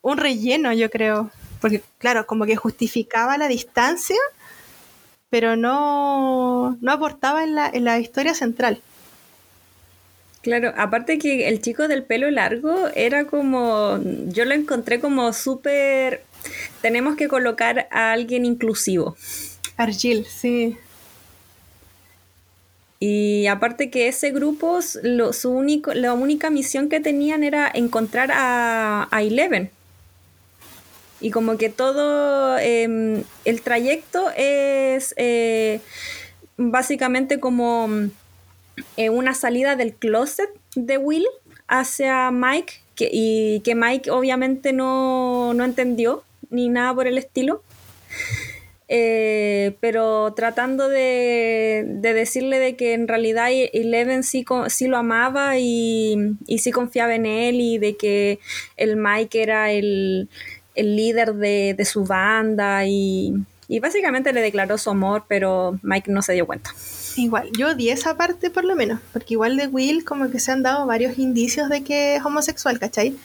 Speaker 2: un relleno, yo creo. Porque, claro, como que justificaba la distancia, pero no, no aportaba en la, en la historia central.
Speaker 1: Claro, aparte que el chico del pelo largo era como, yo lo encontré como súper, tenemos que colocar a alguien inclusivo.
Speaker 2: Argil, sí.
Speaker 1: Y aparte que ese grupo, lo, su único, la única misión que tenían era encontrar a, a Eleven. Y como que todo em, el trayecto es eh, básicamente como eh, una salida del closet de Will hacia Mike y que Mike obviamente no, no entendió ni nada por el estilo. Eh, pero tratando de, decirle de que en realidad Eleven sí, sí lo amaba y, y, sí confiaba en él y de que el Mike era el, líder de, de, su banda y, y básicamente le declaró su amor, pero Mike no se dio cuenta.
Speaker 2: Igual, yo odié esa parte por lo menos, porque igual de Will como que se han dado varios indicios de que es homosexual, ¿cachai?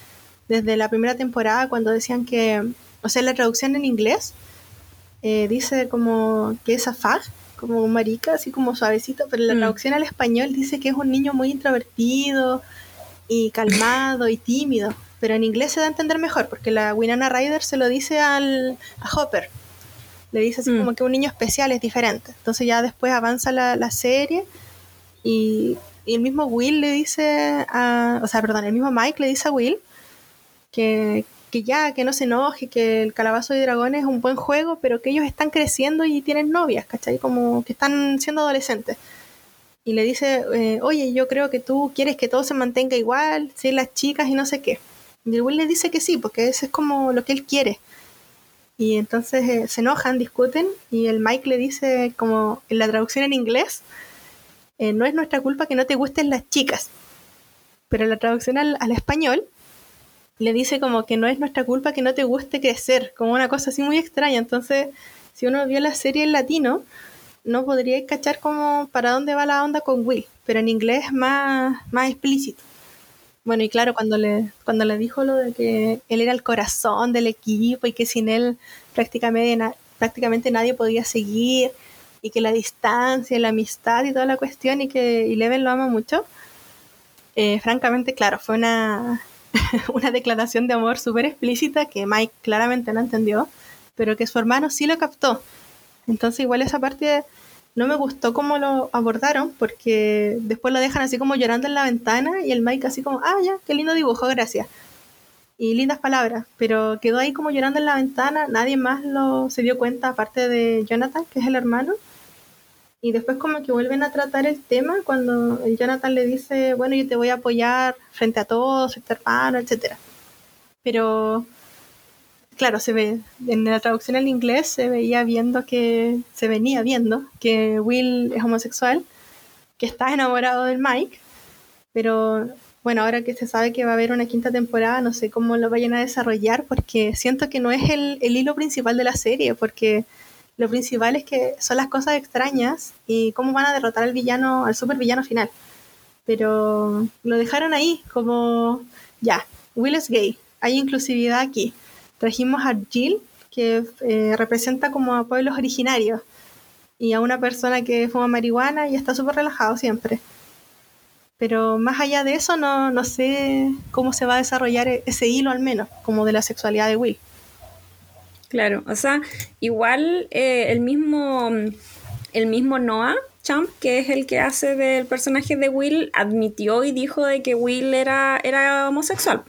Speaker 2: Desde la primera temporada cuando decían que, o sea, la traducción en inglés eh, dice como que es afag, como un marica, así como suavecito, pero la mm. traducción al español dice que es un niño muy introvertido y calmado y tímido, pero en inglés se da a entender mejor, porque la Winona Ryder se lo dice al, a Hopper le dice así mm. como que un niño especial es diferente. Entonces ya después avanza la, serie y, el mismo Will le dice a, o sea, perdón, el mismo Mike le dice a Will que, que ya, que no se enoje, que el calabazo de dragones es un buen juego, pero que ellos están creciendo y tienen novias, ¿cachai? Como que están siendo adolescentes. Y le dice, eh, oye, yo creo que tú quieres que todo se mantenga igual, sí, las chicas y no sé qué. Y el Will le dice que sí, porque eso es como lo que él quiere. Y entonces eh, se enojan, discuten y el Mike le dice como en la traducción en inglés, eh, no es nuestra culpa que no te gusten las chicas. Pero la traducción al, español le dice como que no es nuestra culpa que no te guste crecer, como una cosa así muy extraña. Entonces, si uno vio la serie en latino, no podría cachar como para dónde va la onda con Will, pero en inglés es más, más explícito. Bueno, y claro, cuando le, cuando le dijo lo de que él era el corazón del equipo y que sin él prácticamente, prácticamente nadie podía seguir y que la distancia, la amistad y toda la cuestión y que Eleven lo ama mucho, eh, francamente, claro, fue una, (laughs) una declaración de amor súper explícita que Mike claramente no entendió, pero que su hermano sí lo captó. Entonces igual esa parte no me gustó cómo lo abordaron porque después lo dejan así como llorando en la ventana y el Mike así como, ah, ya, qué lindo dibujo, gracias. Y lindas palabras, pero quedó ahí como llorando en la ventana, nadie más lo se dio cuenta aparte de Jonathan, que es el hermano. Y después como que vuelven a tratar el tema cuando Jonathan le dice, bueno, yo te voy a apoyar frente a todos, este hermano, etc. Pero claro, se ve, en la traducción al inglés se veía viendo que, se venía viendo que Will es homosexual, que está enamorado del Mike, pero bueno, ahora que se sabe que va a haber una quinta temporada, no sé cómo lo vayan a desarrollar, porque siento que no es el, el hilo principal de la serie, porque lo principal es que son las cosas extrañas y cómo van a derrotar al villano, al super villano final. Pero lo dejaron ahí, como ya, Will es gay, hay inclusividad aquí trajimos a Jill, que eh, representa como a pueblos originarios, y a una persona que fuma marihuana y está súper relajado siempre. Pero más allá de eso, no, no sé cómo se va a desarrollar e-, ese hilo al menos, como de la sexualidad de Will.
Speaker 1: Claro, o sea, igual eh, el mismo el mismo Noah Champ, que es el que hace del personaje de Will, admitió y dijo de que Will era, era homosexual.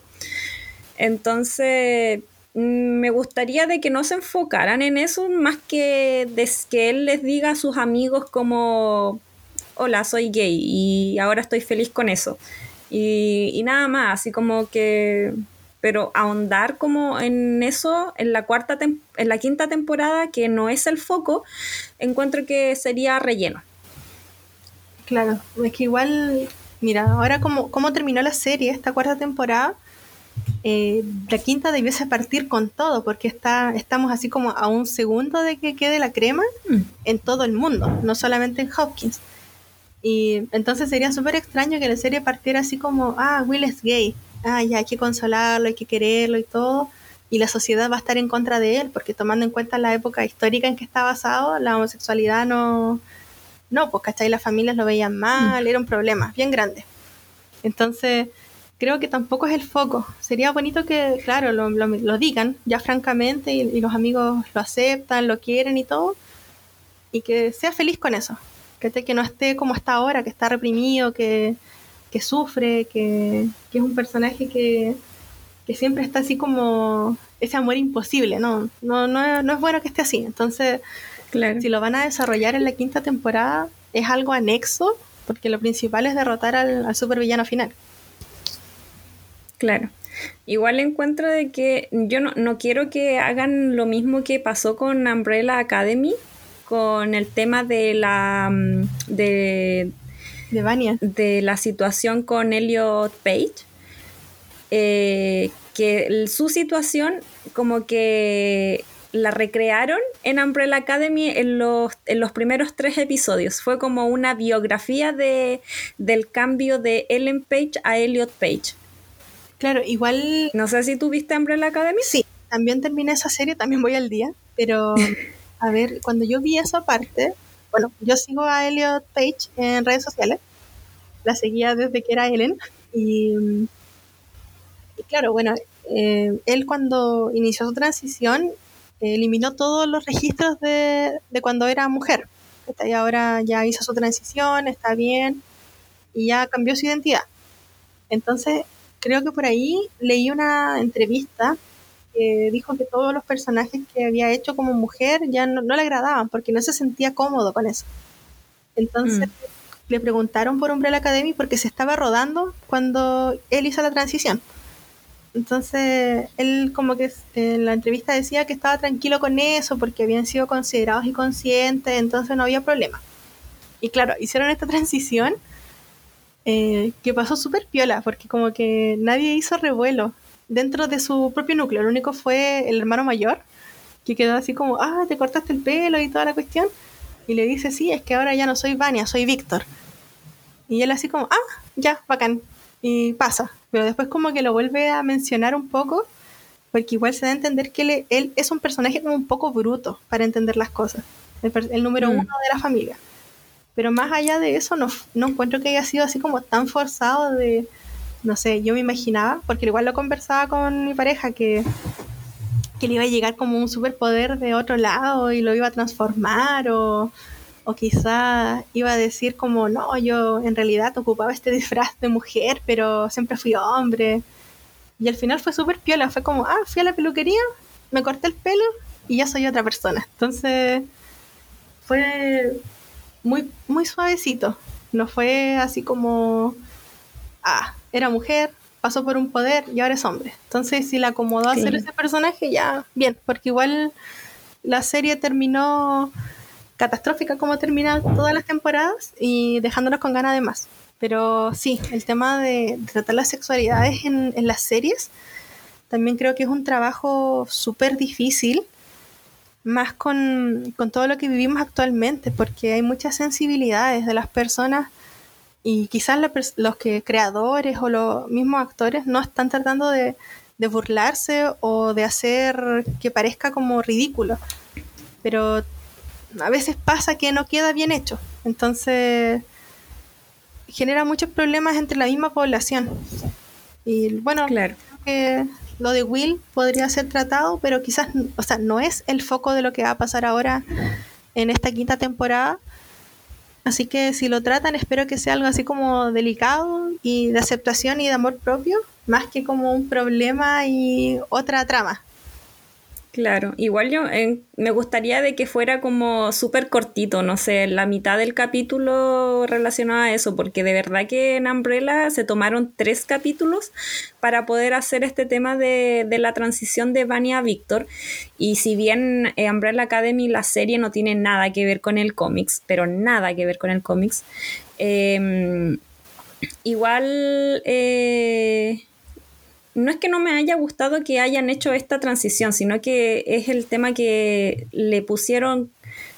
Speaker 1: Entonces, Mm, me gustaría de que no se enfocaran en eso más que de que él les diga a sus amigos como hola soy gay y ahora estoy feliz con eso y, nada más así como que pero ahondar como en eso en la cuarta en la quinta temporada que no es el foco encuentro que sería relleno
Speaker 2: claro es que igual mira ahora como cómo terminó la serie esta cuarta temporada eh, la quinta debiese partir con todo, porque está, estamos así como a un segundo de que quede la crema mm. en todo el mundo, no solamente en Hopkins. Y entonces sería súper extraño que la serie partiera así como, ah, Will es gay, ah, ya hay que consolarlo, hay que quererlo y todo, y la sociedad va a estar en contra de él, porque tomando en cuenta la época histórica en que está basado, la homosexualidad no, no, pues, ¿cachai? Las familias lo veían mal, mm. era un problema bien grande. Entonces, creo que tampoco es el foco. Sería bonito que, claro, lo, lo, digan ya francamente y, los amigos lo aceptan, lo quieren y todo, y que sea feliz con eso. Que no esté como está ahora, que está reprimido, que, sufre, que, es un personaje que, siempre está así como ese amor imposible, ¿no? No, no, es bueno que esté así. Entonces, si lo van a desarrollar en la quinta temporada, es algo anexo, porque lo principal es derrotar al, al supervillano final.
Speaker 1: Claro. Igual encuentro de que yo no, quiero que hagan lo mismo que pasó con Umbrella Academy, con el tema de la mm, de, la situación con Elliot Page. Eh, que su situación como que la recrearon en Umbrella Academy en los, en los primeros tres episodios. Fue como una biografía de, del cambio de Ellen Page a Elliot Page.
Speaker 2: Claro, igual...
Speaker 1: No sé si tú viste Umbrella Academy.
Speaker 2: Sí, también terminé esa serie, también voy al día, pero (laughs) a ver, cuando yo vi esa parte, bueno, yo sigo a Elliot Page en redes sociales, la seguía desde que era Ellen, y, claro, bueno, eh, él cuando inició su transición eliminó todos los registros de, de cuando era mujer. Y ahora ya hizo su transición, está bien, y ya cambió su identidad. Entonces, creo que por ahí leí una entrevista que dijo que todos los personajes que había hecho como mujer ya no, le agradaban porque no se sentía cómodo con eso. Entonces mm. le preguntaron por Umbrella Academy porque se estaba rodando cuando él hizo la transición. Entonces él como que en la entrevista decía que estaba tranquilo con eso porque habían sido considerados y conscientes, entonces no había problema. Y claro, hicieron esta transición eh, que pasó súper piola, porque como que nadie hizo revuelo dentro de su propio núcleo. Lo único fue el hermano mayor, que quedó así como, ah, te cortaste el pelo y toda la cuestión. Y le dice, sí, es que ahora ya no soy Vania, soy Víctor. Y él así como, ah, ya, bacán. Y pasa. Pero después como que lo vuelve a mencionar un poco, porque igual se da a entender que él, es un personaje como un poco bruto para entender las cosas. El, número mm. uno de la familia. Pero más allá de eso, no, no encuentro que haya sido así como tan forzado de, no sé, yo me imaginaba, porque igual lo conversaba con mi pareja, que, que le iba a llegar como un superpoder de otro lado y lo iba a transformar o, o quizá iba a decir como, no, yo en realidad ocupaba este disfraz de mujer, pero siempre fui hombre. Y al final fue súper piola, fue como, ah, fui a la peluquería, me corté el pelo y ya soy otra persona. Entonces, fue muy, muy suavecito. No fue así como, ah, era mujer, pasó por un poder y ahora es hombre. Entonces, si la acomodó a ser ese personaje, ya, bien, porque igual la serie terminó catastrófica como termina todas las temporadas y dejándonos con ganas de más. Pero sí, el tema de, tratar las sexualidades en, en, las series también creo que es un trabajo súper difícil más con, todo lo que vivimos actualmente, porque hay muchas sensibilidades de las personas y quizás los que creadores o los mismos actores no están tratando de, burlarse o de hacer que parezca como ridículo, pero a veces pasa que no queda bien hecho, entonces genera muchos problemas entre la misma población. Y bueno, claro. que lo de Will podría ser tratado, pero quizás, o sea, no es el foco de lo que va a pasar ahora en esta quinta temporada. Así que si lo tratan, espero que sea algo así como delicado y de aceptación y de amor propio, más que como un problema y otra trama.
Speaker 1: Claro, igual yo me gustaría de que fuera como súper cortito, no sé, la mitad del capítulo relacionado a eso, porque de verdad que en Umbrella se tomaron tres capítulos para poder hacer este tema de, la transición de Vania a Víctor. Y si bien eh, Umbrella Academy, la serie, no tiene nada que ver con el cómics, pero nada que ver con el cómics, em, igual... No es que no me haya gustado que hayan hecho esta transición, sino que es el tema que le pusieron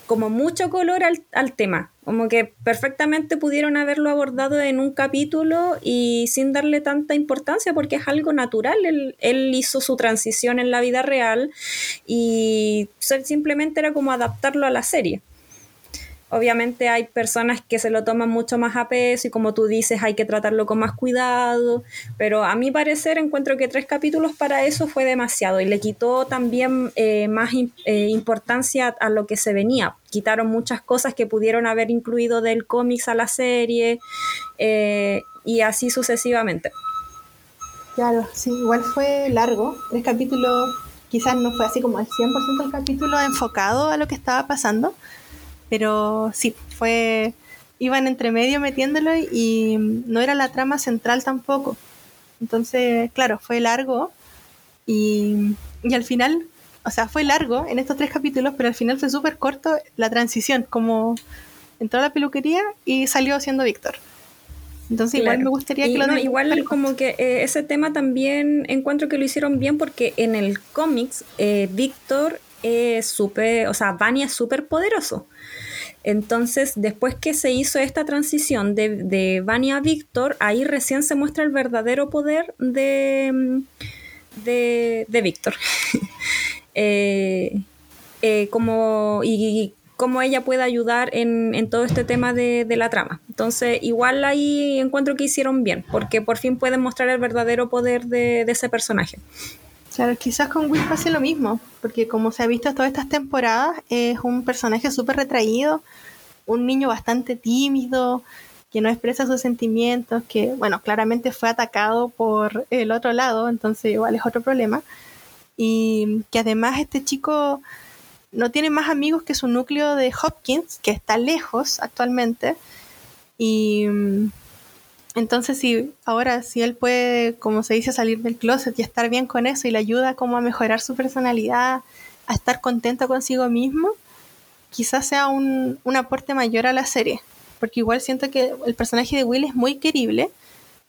Speaker 1: como mucho color al, tema, como que perfectamente pudieron haberlo abordado en un capítulo y sin darle tanta importancia porque es algo natural, él hizo su transición en la vida real y simplemente era como adaptarlo a la serie. Obviamente hay personas que se lo toman mucho más a peso y como tú dices hay que tratarlo con más cuidado, pero a mi parecer encuentro que tres capítulos para eso fue demasiado y le quitó también eh, más eh, importancia a lo que se venía. Quitaron muchas cosas que pudieron haber incluido del cómics a la serie eh, y así sucesivamente.
Speaker 2: Claro, sí, igual fue largo, tres capítulos, quizás no fue así como el 100% del capítulo enfocado a lo que estaba pasando pero sí, fue. Iban entre medio metiéndolo y no era la trama central tampoco. Entonces, claro, fue largo y, y al final, o sea, fue largo en estos tres capítulos, pero al final fue súper corto la transición, como entró a la peluquería y salió siendo Víctor. Entonces igual me gustaría que
Speaker 1: lo Igual como que eh, ese tema también encuentro que lo hicieron bien porque en el cómics eh, Víctor es súper, o sea, Vania es súper poderoso. Entonces, después que se hizo esta transición de, de Vania a Víctor, ahí recién se muestra el verdadero poder de, de, de Víctor. (laughs) Eh, eh, como, y, cómo ella puede ayudar en, todo este tema de, la trama. Entonces, igual ahí encuentro que hicieron bien, porque por fin pueden mostrar el verdadero poder de, de ese personaje.
Speaker 2: Claro, quizás con Will pase lo mismo, porque como se ha visto todas estas temporadas, es un personaje súper retraído, un niño bastante tímido, que no expresa sus sentimientos, que, bueno, claramente fue atacado por el otro lado, entonces igual es otro problema. Y que además este chico no tiene más amigos que su núcleo de Hopkins, que está lejos actualmente. Y entonces, si ahora, si él puede, como se dice, salir del closet y estar bien con eso y le ayuda como a mejorar su personalidad, a estar contento consigo mismo, quizás sea un, aporte mayor a la serie. Porque igual siento que el personaje de Will es muy querible,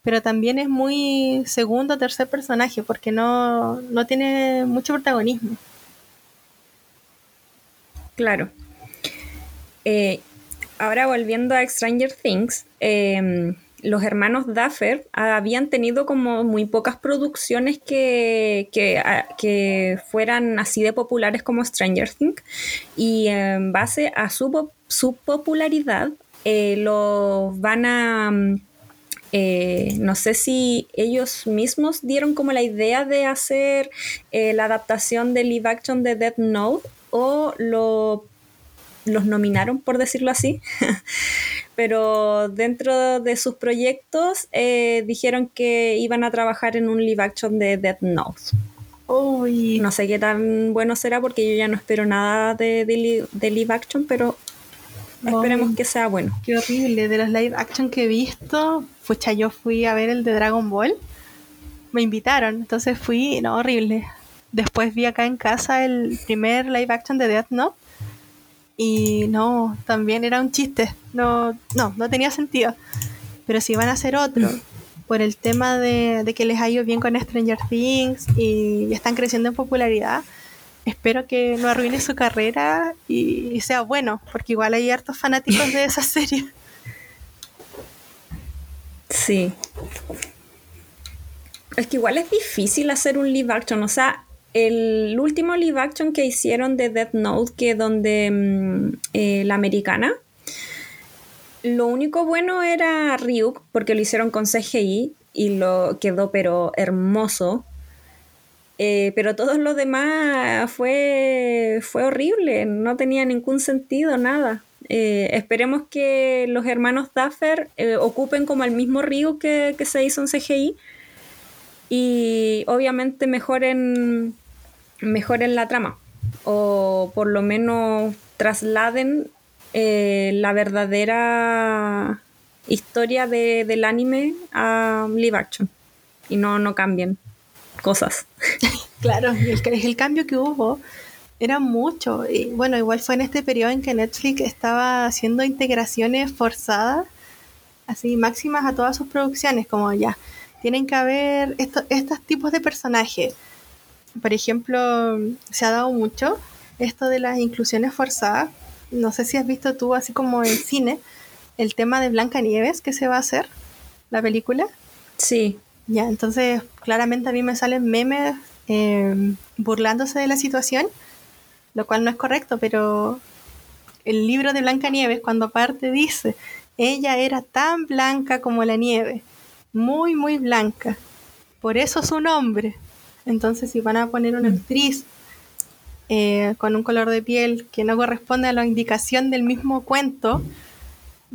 Speaker 2: pero también es muy segundo o tercer personaje, porque no, no tiene mucho protagonismo.
Speaker 1: Claro. Eh, ahora volviendo a Stranger Things, eh, los hermanos Duffer habían tenido como muy pocas producciones que, que, fueran así de populares como Stranger Things y en base a su, su popularidad eh, los van a... Eh, no sé si ellos mismos dieron como la idea de hacer eh, la adaptación de live action de Death Note o lo los nominaron, por decirlo así, (laughs) pero dentro de sus proyectos eh, dijeron que iban a trabajar en un live action de Death Note. No sé qué tan bueno será porque yo ya no espero nada de, de, live action, pero esperemos que sea bueno.
Speaker 2: Qué horrible, de los live action que he visto, pucha, yo fui a ver el de Dragon Ball, me invitaron, entonces fui, no, horrible. Después vi acá en casa el primer live action de Death Note y no, también era un chiste. No, no, no tenía sentido. Pero si van a hacer otro, por el tema de, que les ha ido bien con Stranger Things y, están creciendo en popularidad, espero que no arruine su carrera y, sea bueno, porque igual hay hartos fanáticos de esa (laughs) serie.
Speaker 1: Sí. Es que igual es difícil hacer un live action, o sea, el último live action que hicieron de Death Note, que donde mm, eh, la americana, lo único bueno era Ryuk, porque lo hicieron con CGI y lo quedó pero hermoso. Eh, pero todo lo demás fue, fue horrible, no tenía ningún sentido, nada. Eh, esperemos que los hermanos Duffer ocupen como el mismo Ryuk que, que se hizo en CGI y obviamente mejoren mejoren la trama o por lo menos trasladen eh, la verdadera historia del anime a live action y no, no cambien cosas. (laughs)
Speaker 2: Claro, el, el cambio que hubo era mucho. Y bueno, igual fue en este periodo en que Netflix estaba haciendo integraciones forzadas, así máximas a todas sus producciones, como ya, tienen que haber estos tipos de personajes por ejemplo, se ha dado mucho esto de las inclusiones forzadas. No sé si has visto tú, así como en cine, el tema de Blanca Nieves que se va a hacer, la película.
Speaker 1: Sí.
Speaker 2: Ya, entonces claramente a mí me salen memes eh, burlándose de la situación, lo cual no es correcto, pero el libro de Blancanieves, cuando parte dice, ella era tan blanca como la nieve, muy, muy blanca. Por eso su nombre. Entonces, si van a poner una mm. actriz eh, con un color de piel que no corresponde a la indicación del mismo cuento,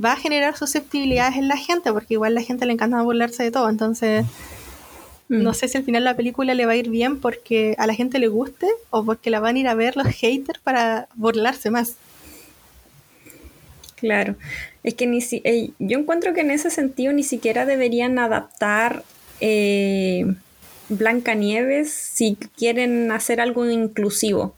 Speaker 2: va a generar susceptibilidades en la gente, porque igual a la gente le encanta burlarse de todo. Entonces, mm. no sé si al final la película le va a ir bien porque a la gente le guste o porque la van a ir a ver los haters para burlarse más.
Speaker 1: Claro, es que ni si, eh, yo encuentro que en ese sentido ni siquiera deberían adaptar eh, Blancanieves si quieren hacer algo inclusivo.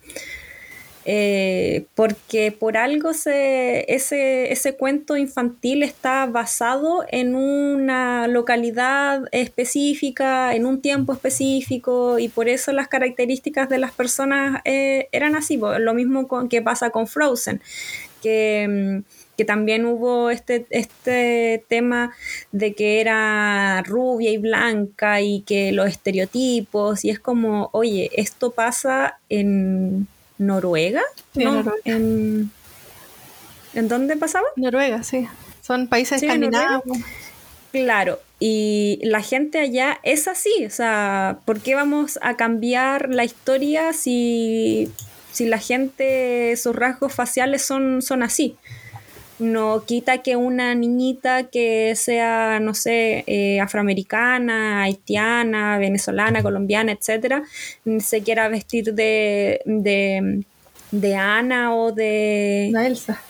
Speaker 1: Eh, porque por algo se, ese, ese cuento infantil está basado en una localidad específica, en un tiempo específico, y por eso las características de las personas eh, eran así. Lo mismo que pasa con Frozen, que mm, que también hubo este, este tema de que era rubia y blanca y que los estereotipos, y es como, oye, esto pasa en Noruega, ¿En, dónde pasaba?
Speaker 2: Noruega, sí. Son países escandinavos.
Speaker 1: Claro, y la gente allá es así, o sea, ¿por qué vamos a cambiar la historia si, si la gente, sus rasgos faciales son, son así? No quita que una niñita que sea, no sé, eh, afroamericana, haitiana, venezolana, colombiana, etcétera, se quiera vestir de, de, Ana o de.
Speaker 2: La Elsa.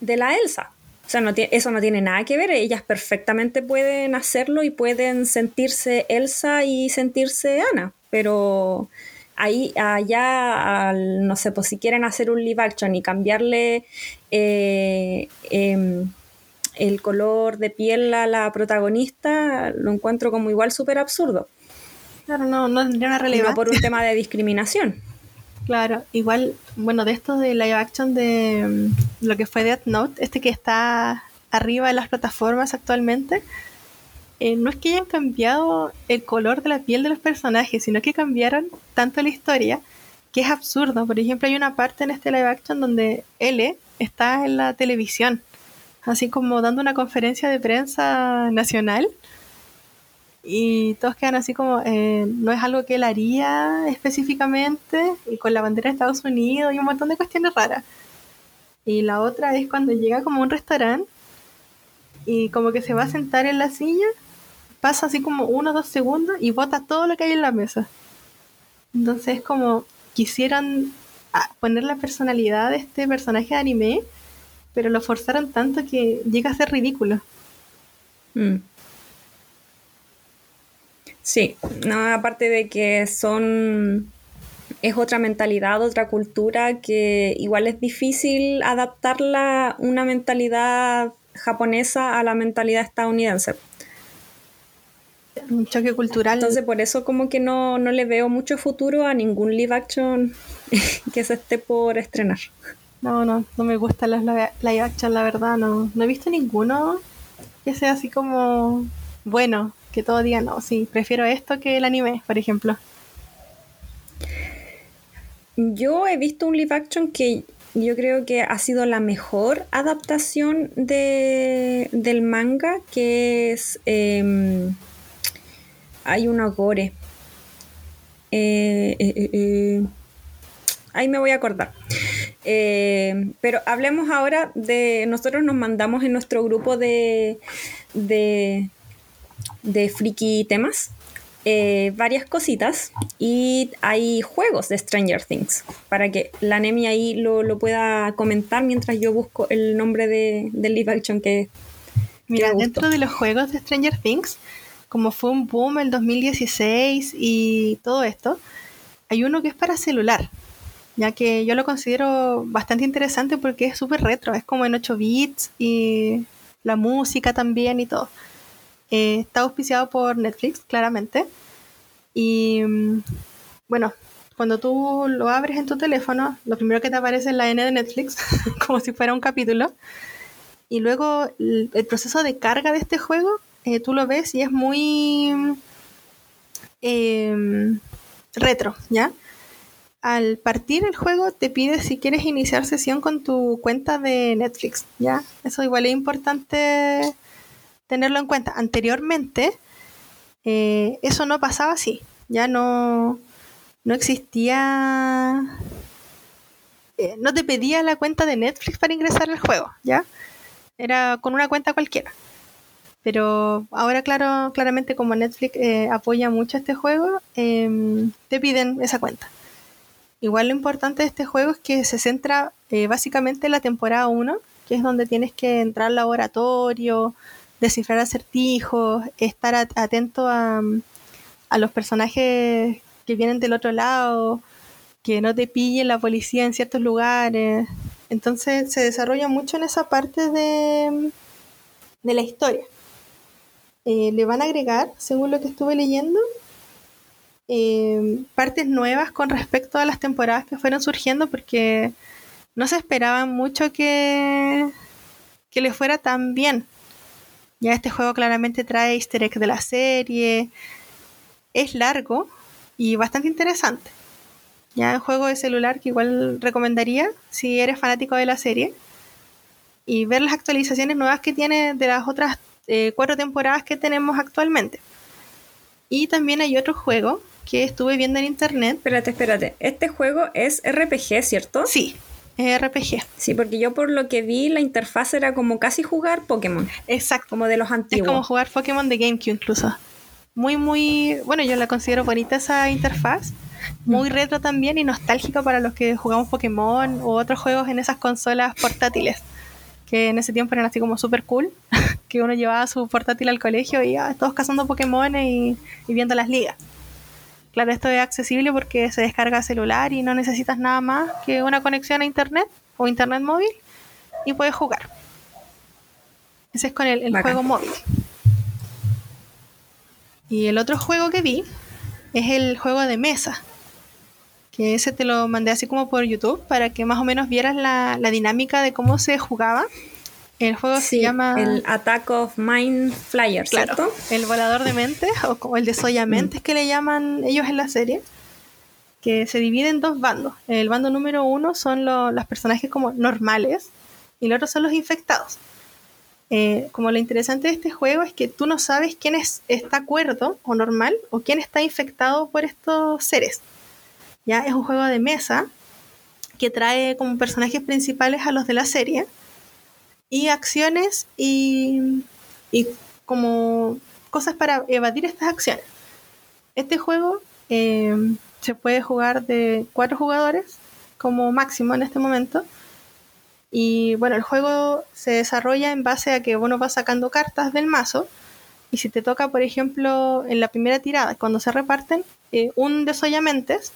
Speaker 1: De la Elsa. O sea, no eso no tiene nada que ver. Ellas perfectamente pueden hacerlo y pueden sentirse Elsa y sentirse Ana. Pero ahí allá, no sé, pues si quieren hacer un live action y cambiarle eh, em, el color de piel a la protagonista, lo encuentro como igual súper absurdo.
Speaker 2: Claro, no, no tendría una relevancia.
Speaker 1: por un (laughs) tema de discriminación.
Speaker 2: Claro, igual, bueno, de esto de live action de mm, lo que fue Death Note, este que está arriba de las plataformas actualmente, eh, no es que hayan cambiado el color de la piel de los personajes, sino que cambiaron tanto la historia que es absurdo. Por ejemplo, hay una parte en este live action donde L está en la televisión, así como dando una conferencia de prensa nacional. Y todos quedan así como, eh, no es algo que él haría específicamente, y con la bandera de Estados Unidos y un montón de cuestiones raras. Y la otra es cuando llega como un restaurante y como que se va a sentar en la silla pasa así como uno o dos segundos y bota todo lo que hay en la mesa. Entonces es como quisieran ah, poner la personalidad de este personaje de anime, pero lo forzaron tanto que llega a ser ridículo. Mm.
Speaker 1: Sí, no, aparte de que son es otra mentalidad, otra cultura que igual es difícil adaptarla una mentalidad japonesa a la mentalidad estadounidense
Speaker 2: un choque cultural.
Speaker 1: Entonces por eso como que no, le veo mucho futuro a ningún live action (laughs) que se esté por estrenar.
Speaker 2: No, no, no me gusta las live action, la verdad, no, no he visto ninguno que sea así como bueno, que todo diga no, sí, prefiero esto que el anime, por ejemplo.
Speaker 1: Yo he visto un live action que yo creo que ha sido la mejor adaptación de, del manga, que es em, hay una gore. Eh, eh, eh, ahí me voy a acordar. pero hablemos ahora de. Nosotros nos mandamos en nuestro grupo de. de. de friki temas. varias cositas y hay juegos de Stranger Things para que la Nemi ahí lo, pueda comentar mientras yo busco el nombre de, del live action que
Speaker 2: Mira, dentro de los juegos de Stranger Things como fue un boom el 2016 y todo esto, hay uno que es para celular, ya que yo lo considero bastante interesante porque es súper retro, es como en 8 bits y la música también y todo. Eh, está auspiciado por Netflix, claramente. Y mm, bueno, cuando tú lo abres en tu teléfono, lo primero que te aparece es la N de Netflix, (laughs) como si fuera un capítulo. Y luego el proceso de carga de este juego eh, tú lo ves y es muy em, retro, ¿ya? al partir el juego te pide si quieres iniciar sesión con tu cuenta de Netflix, ¿ya? Eso igual es importante tenerlo en cuenta. Anteriormente, eh, eso no pasaba así. Ya no, no existía... Eh, no te pedía la cuenta de Netflix para ingresar al juego, ¿ya? Era con una cuenta cualquiera. Pero ahora, claro, claramente como Netflix eh, apoya mucho este juego, em, te piden esa cuenta. Igual lo importante de este juego es que se centra eh, básicamente en la temporada 1, que es donde tienes que entrar al laboratorio, descifrar acertijos, estar atento a, los personajes que vienen del otro lado, que no te pille la policía en ciertos lugares. Entonces se desarrolla mucho en esa parte de la historia. Eh, le van a agregar, según lo que estuve leyendo, eh, partes nuevas con respecto a las temporadas que fueron surgiendo porque no se esperaba mucho que, que le fuera tan bien. Ya este juego claramente trae easter egg de la serie, es largo y bastante interesante. Ya un juego de celular que igual recomendaría si eres fanático de la serie y ver las actualizaciones nuevas que tiene de las otras eh, cuatro temporadas que tenemos actualmente. Y también hay otro juego que estuve viendo en internet.
Speaker 1: Espérate, espérate. Este juego es RPG, ¿cierto?
Speaker 2: Sí, es RPG.
Speaker 1: Sí, porque yo por lo que vi la interfaz era como casi jugar Pokémon.
Speaker 2: Exacto.
Speaker 1: Como de los antiguos.
Speaker 2: Es como jugar Pokémon de GameCube incluso. Muy, muy... Bueno, yo la considero bonita esa interfaz. Muy mm. retro también y nostálgica para los que jugamos Pokémon u otros juegos en esas consolas portátiles. Que en ese tiempo eran así como súper cool. (laughs) que uno llevaba su portátil al colegio y ya, todos cazando Pokémon y viendo las ligas. Claro, esto es accesible porque se descarga celular y no necesitas nada más que una conexión a internet o internet móvil y puedes jugar. Ese es con el, juego móvil. Y el otro juego que vi es el juego de mesa. Que ese te lo mandé así como por YouTube para que más o menos vieras la, la dinámica de cómo se jugaba. El juego se llama.
Speaker 1: El Attack of Mind Flyer, ¿cierto?
Speaker 2: el volador de mentes, o como el desoya mentes mm. que le llaman ellos en la serie. Que se divide en dos bandos. El bando número uno son los personajes como normales y el otro son los infectados. Eh, como lo interesante de este juego es que tú no sabes quién es, está cuerdo o normal o quién está infectado por estos seres. Ya es un juego de mesa que trae como personajes principales a los de la serie y acciones y, como cosas para evadir estas acciones. Este juego eh, se puede jugar de cuatro jugadores como máximo en este momento. Y bueno, el juego se desarrolla en base a que uno va sacando cartas del mazo. Y si te toca, por ejemplo, en la primera tirada, cuando se reparten, eh, un desollamentes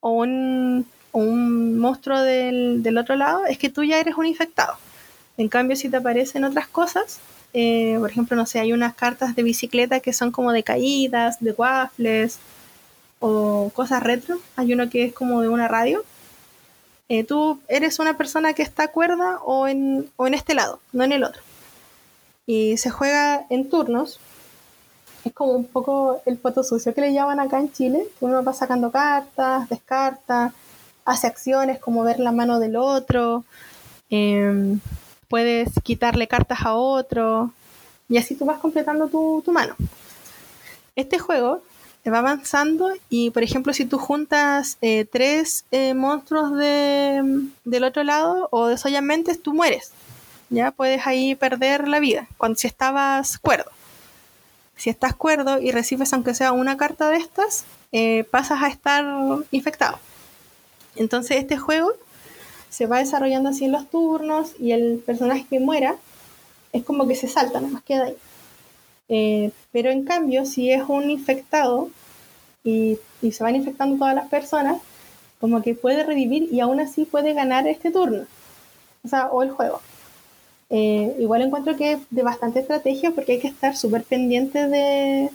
Speaker 2: o un, un monstruo del, del, otro lado, es que tú ya eres un infectado. En cambio, si te aparecen otras cosas, eh, por ejemplo, no sé, hay unas cartas de bicicleta que son como de caídas, de waffles o cosas retro. Hay uno que es como de una radio. Eh, tú eres una persona que está cuerda o en, o en este lado, no en el otro. Y se juega en turnos. Es como un poco el foto sucio que le llaman acá en Chile, uno va sacando cartas, descarta, hace acciones como ver la mano del otro. Em, puedes quitarle cartas a otro y así tú vas completando tu, mano. Este juego va avanzando y por ejemplo si tú juntas eh, tres eh, monstruos de, del otro lado o de tú mueres. Ya puedes ahí perder la vida cuando si estabas cuerdo. Si estás cuerdo y recibes aunque sea una carta de estas, eh, pasas a estar infectado. Entonces este juego se va desarrollando así en los turnos y el personaje que muera es como que se salta, nada más queda ahí. Eh, pero en cambio, si es un infectado y, se van infectando todas las personas, como que puede revivir y aún así puede ganar este turno. O sea, o el juego. Eh, igual encuentro que es de bastante estrategia porque hay que estar súper pendiente de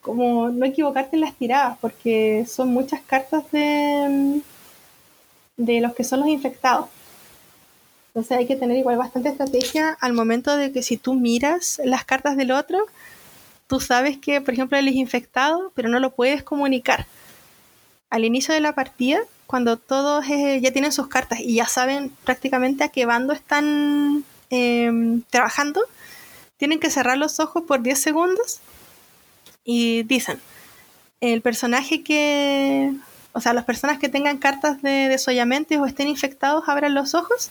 Speaker 2: como no equivocarte en las tiradas porque son muchas cartas de de los que son los infectados. Entonces hay que tener igual bastante estrategia al momento de que si tú miras las cartas del otro, tú sabes que, por ejemplo, él es infectado, pero no lo puedes comunicar. al inicio de la partida, cuando todos eh, ya tienen sus cartas y ya saben prácticamente a qué bando están em, trabajando, tienen que cerrar los ojos por 10 segundos y dicen, el personaje que, o sea, las personas que tengan cartas de desollamiento o estén infectados abran los ojos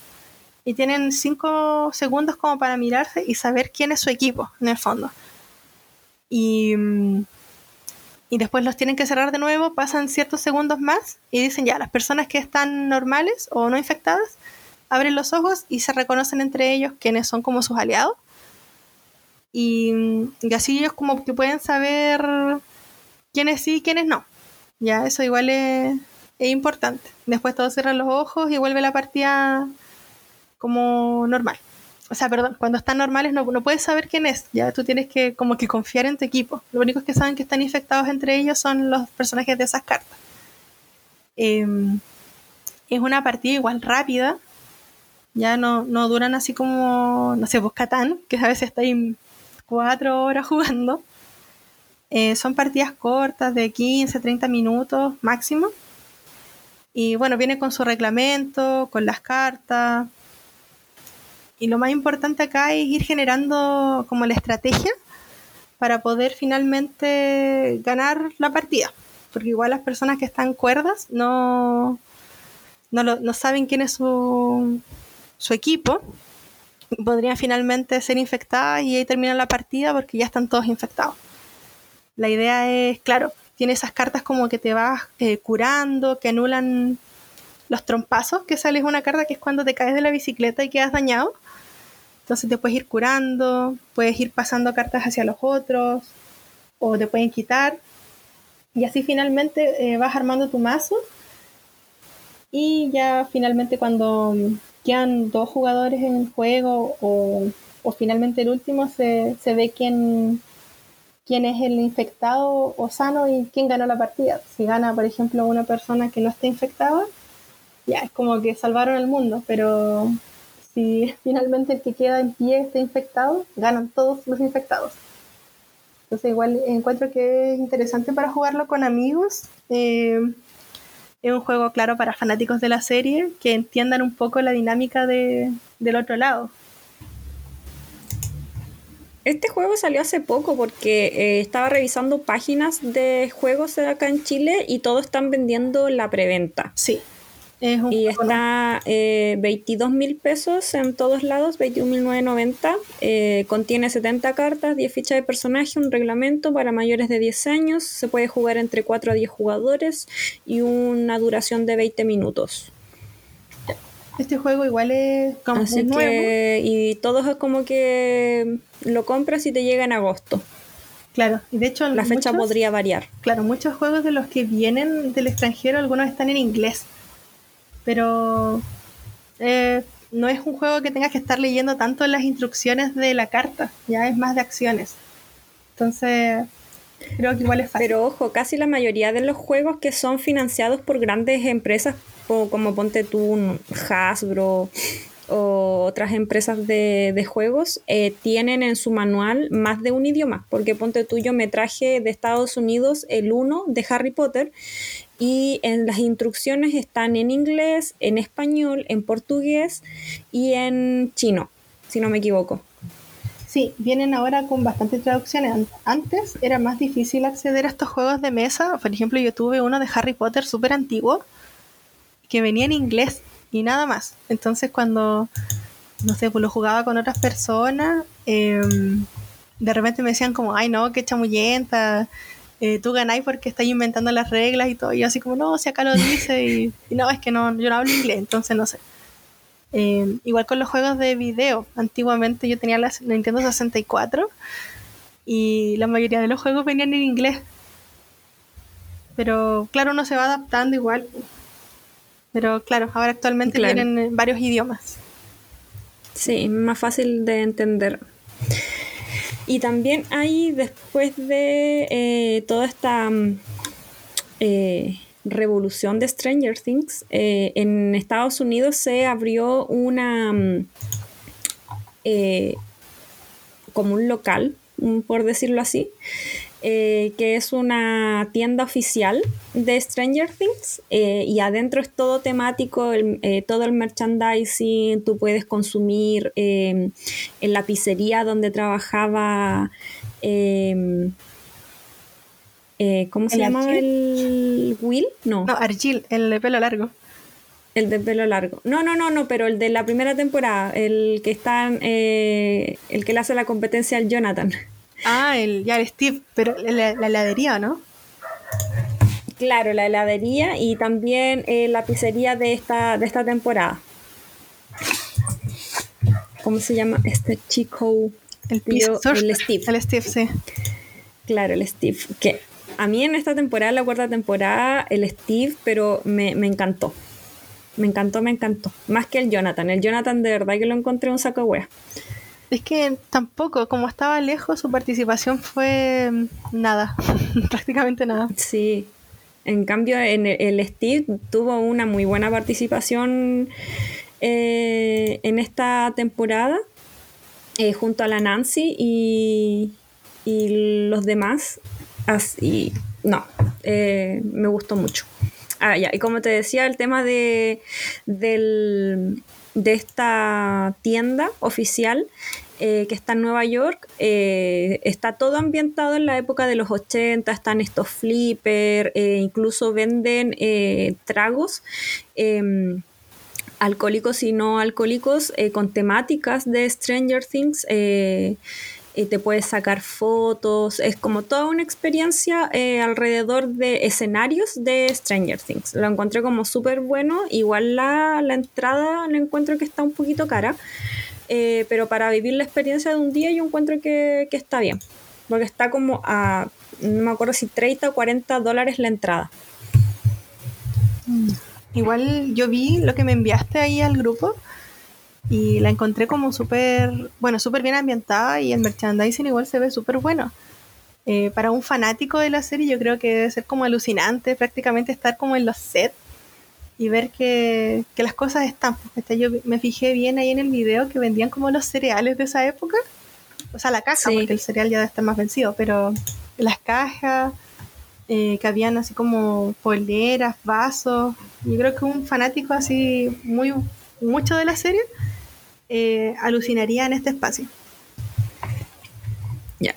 Speaker 2: y tienen 5 segundos como para mirarse y saber quién es su equipo, en el fondo. Y, mm, y después los tienen que cerrar de nuevo, pasan ciertos segundos más y dicen ya, las personas que están normales o no infectadas abren los ojos y se reconocen entre ellos quiénes son como sus aliados. Y, y así ellos como que pueden saber quiénes sí y quiénes no. Ya, eso igual es, es importante. Después todos cierran los ojos y vuelve la partida como normal. O sea, perdón, cuando están normales no, no puedes saber quién es. Ya tú tienes que como que confiar en tu equipo. Lo único que saben que están infectados entre ellos son los personajes de esas cartas. Em, es una partida igual rápida. Ya no, no duran así como, no sé, vos Catán, que a veces está ahí cuatro horas jugando. Eh, son partidas cortas de 15, 30 minutos máximo. Y bueno, viene con su reglamento, con las cartas. Y lo más importante acá es ir generando como la estrategia para poder finalmente ganar la partida. Porque igual las personas que están cuerdas no, no, no saben quién es su, su equipo. Podrían finalmente ser infectadas y ahí termina la partida porque ya están todos infectados. La idea es, claro, tiene esas cartas como que te vas eh, curando, que anulan los trompazos, que sale una carta que es cuando te caes de la bicicleta y quedas dañado. Entonces te puedes ir curando, puedes ir pasando cartas hacia los otros, o te pueden quitar. Y así finalmente eh, vas armando tu mazo. Y ya finalmente cuando quedan dos jugadores en el juego, o, o finalmente el último, se, se ve quién, quién es el infectado o sano y quién ganó la partida. Si gana, por ejemplo, una persona que no está infectada, ya es como que salvaron el mundo, pero si (laughs) finalmente el que queda en pie está infectado, ganan todos los infectados. Entonces igual encuentro que es interesante para jugarlo con amigos. Eh, es un juego claro para fanáticos de la serie que entiendan un poco la dinámica de, del otro lado.
Speaker 1: Este juego salió hace poco porque eh, estaba revisando páginas de juegos acá en Chile y todos están vendiendo la preventa.
Speaker 2: Sí.
Speaker 1: Es un y está eh, 22 mil pesos en todos lados, 21.990. Eh, contiene 70 cartas, 10 fichas de personaje, un reglamento para mayores de 10 años. Se puede jugar entre 4 a 10 jugadores y una duración de 20 minutos.
Speaker 2: Este juego igual es
Speaker 1: como Así nuevo. Que, y todo es como que lo compras y te llega en agosto.
Speaker 2: Claro, y de hecho
Speaker 1: la fecha podría variar.
Speaker 2: Claro, muchos juegos de los que vienen del extranjero, algunos están en inglés. Pero eh, no es un juego que tengas que estar leyendo tanto las instrucciones de la carta, ya es más de acciones. Entonces,
Speaker 1: Pero ojo, casi la mayoría de los juegos que son financiados por grandes empresas como ponte tú Hasbro o otras empresas de, juegos eh, tienen en su manual más de un idioma, porque ponte tú yo me traje de Estados Unidos el 1 de Harry Potter y en las instrucciones están en inglés, en español, en portugués y en chino, si no me equivoco.
Speaker 2: Sí, vienen ahora con bastantes traducciones. Antes era más difícil acceder a estos juegos de mesa. Por ejemplo, yo tuve uno de Harry Potter súper antiguo que venía en inglés y nada más. Entonces cuando, no sé, pues lo jugaba con otras personas, em, de repente me decían como, ay no, qué chamullenta, eh, tú ganáis porque estás inventando las reglas y todo. Y yo así como, no, si acá lo dice y, no, es que no, yo no hablo inglés, entonces no sé. Em, igual con los juegos de video, antiguamente yo tenía la Nintendo 64 y la mayoría de los juegos venían en inglés. Pero claro, uno se va adaptando igual. Pero claro, ahora actualmente tienen varios idiomas.
Speaker 1: Sí, más fácil de entender. Y también hay, después de eh, toda esta mm, eh, revolución de Stranger Things, eh, en Estados Unidos se abrió una mm, como un local, mm, por decirlo así, eh, que es una tienda oficial de Stranger Things eh, y adentro es todo temático, eh, todo el merchandising, tú puedes consumir en la pizzería donde trabajaba... ¿Cómo se llama el Will?
Speaker 2: No. No, Argil, el de pelo largo.
Speaker 1: El de pelo largo. No, no, no, no, pero el de la primera temporada, el que está, el que le hace la competencia al Jonathan.
Speaker 2: Ah, el, ya el Steve, pero la, heladería, ¿no?
Speaker 1: Claro, la heladería y también eh, la pizzería de esta, de esta temporada. ¿Cómo se llama este chico?
Speaker 2: El, tío, el Steve. El Steve, sí.
Speaker 1: Claro, el Steve. Que a mí en esta temporada, la cuarta temporada, el Steve, pero me, me encantó. Me encantó, me encantó. Más que el Jonathan. El Jonathan de verdad que lo encontré un saco de wea.
Speaker 2: Es que tampoco, como estaba lejos, su participación fue mm, nada, (laughs) prácticamente nada.
Speaker 1: Sí, en cambio en el, Steve tuvo una muy buena participación eh, en esta temporada, eh, junto a la Nancy y, y los demás. Así, no, eh, me gustó mucho. Ah, ya, y como te decía, el tema de, del, de esta tienda oficial eh, que está en Nueva York, eh, está todo ambientado en la época de los 80, están estos flippers, incluso venden tragos em, alcohólicos y no alcohólicos con temáticas de Stranger Things te puedes sacar fotos, es como toda una experiencia eh, alrededor de escenarios de Stranger Things. Lo encontré como súper bueno, igual la, entrada la encuentro que está un poquito cara, eh, pero para vivir la experiencia de un día yo encuentro que, está bien, porque está como a, no me acuerdo si 30 o 40 dólares la entrada.
Speaker 2: Mm. Igual yo vi lo que me enviaste ahí al grupo y la encontré como súper, bueno, súper bien ambientada y el merchandising igual se ve súper bueno. Eh, para un fanático de la serie yo creo que debe ser como alucinante prácticamente estar como en los sets y ver que, que las cosas están. Este, yo me fijé bien ahí en el video que vendían como los cereales de esa época. O sea, la caja, porque el cereal ya debe estar más vencido, pero las cajas, eh, que habían así como poleras, vasos. Yo creo que un fanático así muy mucho de la serie eh, alucinaría en este espacio.
Speaker 1: Ya.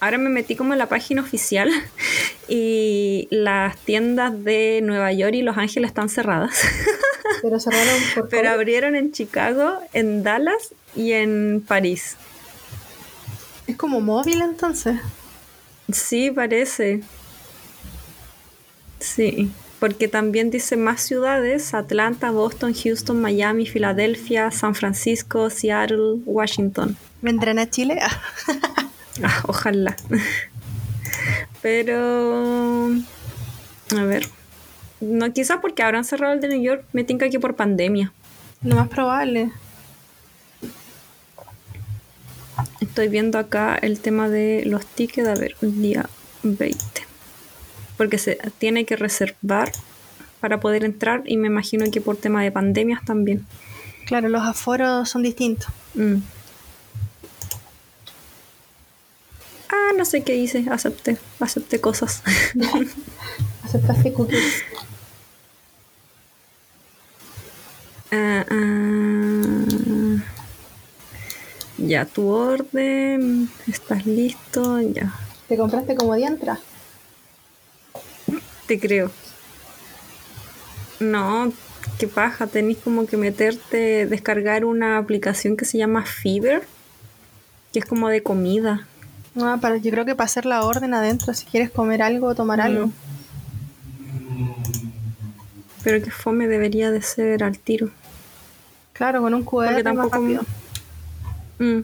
Speaker 1: Ahora me metí como en la página oficial (laughs) y las tiendas de Nueva York y Los Ángeles están cerradas. (laughs)
Speaker 2: Pero cerraron por
Speaker 1: Pero abrieron en Chicago, en Dallas y en París.
Speaker 2: Es como móvil entonces.
Speaker 1: Sí, parece. Sí porque también dice más ciudades, Atlanta, Boston, Houston, Miami, Filadelfia, San Francisco, Seattle, Washington.
Speaker 2: ¿Vendrán a Chile? (laughs)
Speaker 1: Ah, ojalá. Pero, a ver, no quizás porque habrán cerrado el de New York, me tinca aquí por pandemia.
Speaker 2: Lo más probable.
Speaker 1: Estoy viendo acá el tema de los tickets, a ver, un día 20 porque se tiene que reservar para poder entrar y me imagino que por tema de pandemias también.
Speaker 2: Claro, los aforos son distintos. Mm.
Speaker 1: Ah, no sé qué hice, acepté, acepté cosas. (laughs)
Speaker 2: Aceptaste cookies.
Speaker 1: Ah, ah. Ya, tu orden, estás listo, ya.
Speaker 2: ¿Te compraste como diantra?
Speaker 1: Creo. No, qué paja, tenéis como que meterte, descargar una aplicación que se llama Fever, que es como de comida.
Speaker 2: Ah, para, yo creo que para hacer la orden adentro, si quieres comer algo o tomar algo.
Speaker 1: Pero que fome debería de ser al tiro.
Speaker 2: Claro, con un QR tampoco... más mm.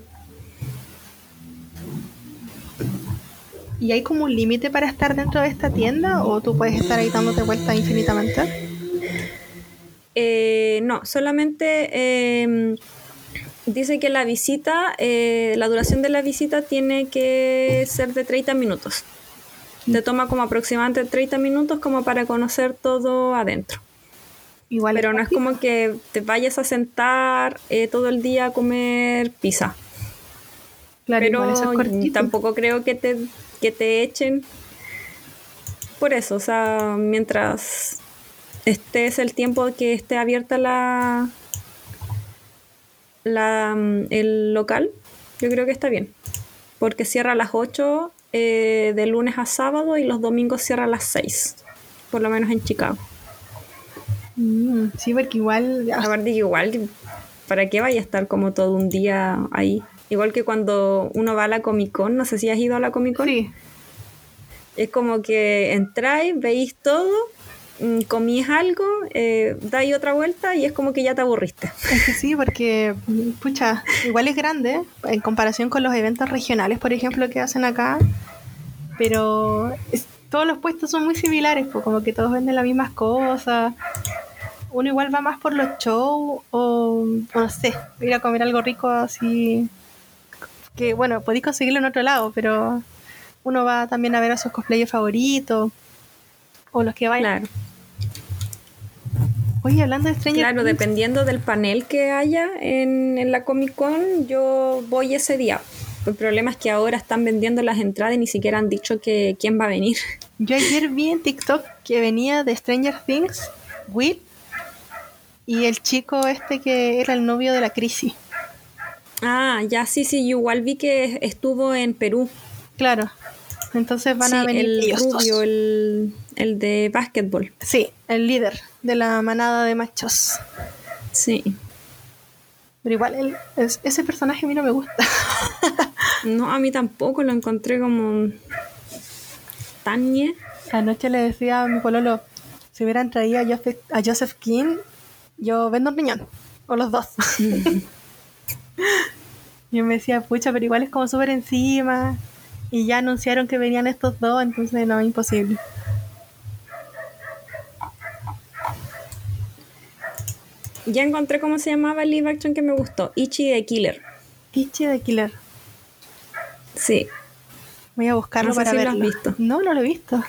Speaker 2: ¿Y hay como un límite para estar dentro de esta tienda o tú puedes estar ahí dándote vueltas infinitamente?
Speaker 1: Eh, no, solamente em, dice que la visita, eh, la duración de la visita tiene que ser de 30 minutos. Te toma como aproximadamente 30 minutos como para conocer todo adentro. Igual Pero no es como que te vayas a sentar eh, todo el día a comer pizza. Claro, pero tampoco creo que te que te echen por eso, o sea, mientras estés el tiempo que esté abierta la, la el local, yo creo que está bien. Porque cierra a las 8 eh, de lunes a sábado y los domingos cierra a las 6, por lo menos en Chicago.
Speaker 2: Mm, sí, porque igual...
Speaker 1: Aparte que igual, ¿para qué vaya a estar como todo un día ahí? Igual que cuando uno va a la Comic Con, no sé si has ido a la Comic Con.
Speaker 2: Sí.
Speaker 1: Es como que entráis, veis todo, mm, comís algo, eh, dais otra vuelta y es como que ya te aburriste.
Speaker 2: Es que sí, porque, pucha, igual es grande en comparación con los eventos regionales, por ejemplo, que hacen acá, pero es- todos los puestos son muy similares, pues como que todos venden las mismas cosas. Uno igual va más por los shows o, o no sé, ir a comer algo rico así. Que bueno, podéis conseguirlo en otro lado, pero uno va también a ver a sus cosplayers favoritos o los que vayan.
Speaker 1: Claro,
Speaker 2: Oye, hablando de Stranger
Speaker 1: claro,
Speaker 2: Things,
Speaker 1: dependiendo del panel que haya en, en la Comic Con, yo voy ese día. El problema es que ahora están vendiendo las entradas y ni siquiera han dicho que quién va a venir. (laughs)
Speaker 2: Yo ayer vi en TikTok que venía de Stranger Things, Will, y el chico este que era el novio de la crisis.
Speaker 1: Ah, ya sí, sí, yo igual vi que estuvo en Perú.
Speaker 2: Claro. Entonces van a venir
Speaker 1: el
Speaker 2: ellos
Speaker 1: rubio, el, el de básquetbol.
Speaker 2: Sí, el líder de la manada de machos.
Speaker 1: Sí.
Speaker 2: Pero igual él- es- ese personaje a mí no me gusta. (laughs)
Speaker 1: No, a mí tampoco lo encontré como tan ñe.
Speaker 2: Anoche le decía a mi pololo, si hubieran traído a Joseph, a Joseph King, yo vendo un riñón. O los dos. (laughs) y él me decía, pucha, pero igual es como súper encima. Y ya anunciaron que venían estos dos, entonces no, imposible.
Speaker 1: Ya encontré cómo se llamaba el live action que me gustó. Ichi the Killer.
Speaker 2: Piche de Killer.
Speaker 1: Sí,
Speaker 2: Voy a buscarlo
Speaker 1: No sé
Speaker 2: para
Speaker 1: si lo
Speaker 2: verlo.
Speaker 1: has visto.
Speaker 2: No, no lo he visto.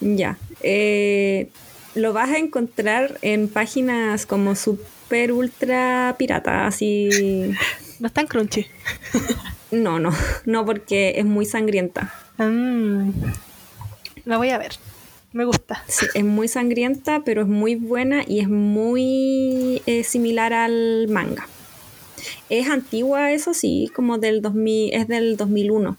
Speaker 1: ya. Eh, lo vas a encontrar en páginas como super ultra pirata, así... (laughs)
Speaker 2: No está en Crunchy.
Speaker 1: No, no, no porque es muy sangrienta.
Speaker 2: Mm. La voy a ver. Me gusta.
Speaker 1: Sí, es muy sangrienta, pero es muy buena y es muy eh, similar al manga. Es antigua, eso sí, como del 2000, es del 2001.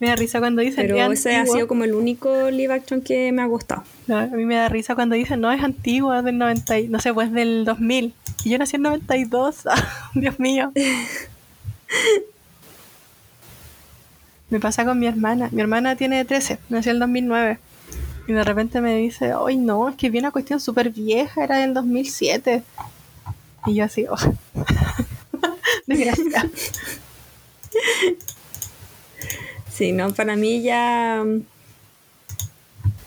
Speaker 2: Me da risa cuando dicen
Speaker 1: Pero
Speaker 2: es
Speaker 1: ese ha sido como el único live action que me ha gustado.
Speaker 2: No, a mí me da risa cuando dicen, no, es antiguo, es del 90, y- no sé, pues del 2000. Y yo nací en 92. (laughs) Dios mío. (laughs) me pasa con mi hermana. Mi hermana tiene 13, nació en el 2009. Y de repente me dice, ay no, es que vi una cuestión súper vieja, era del 2007. Y yo así, oh. (laughs) Desgracia.
Speaker 1: Sí, no, para mí ya... mm,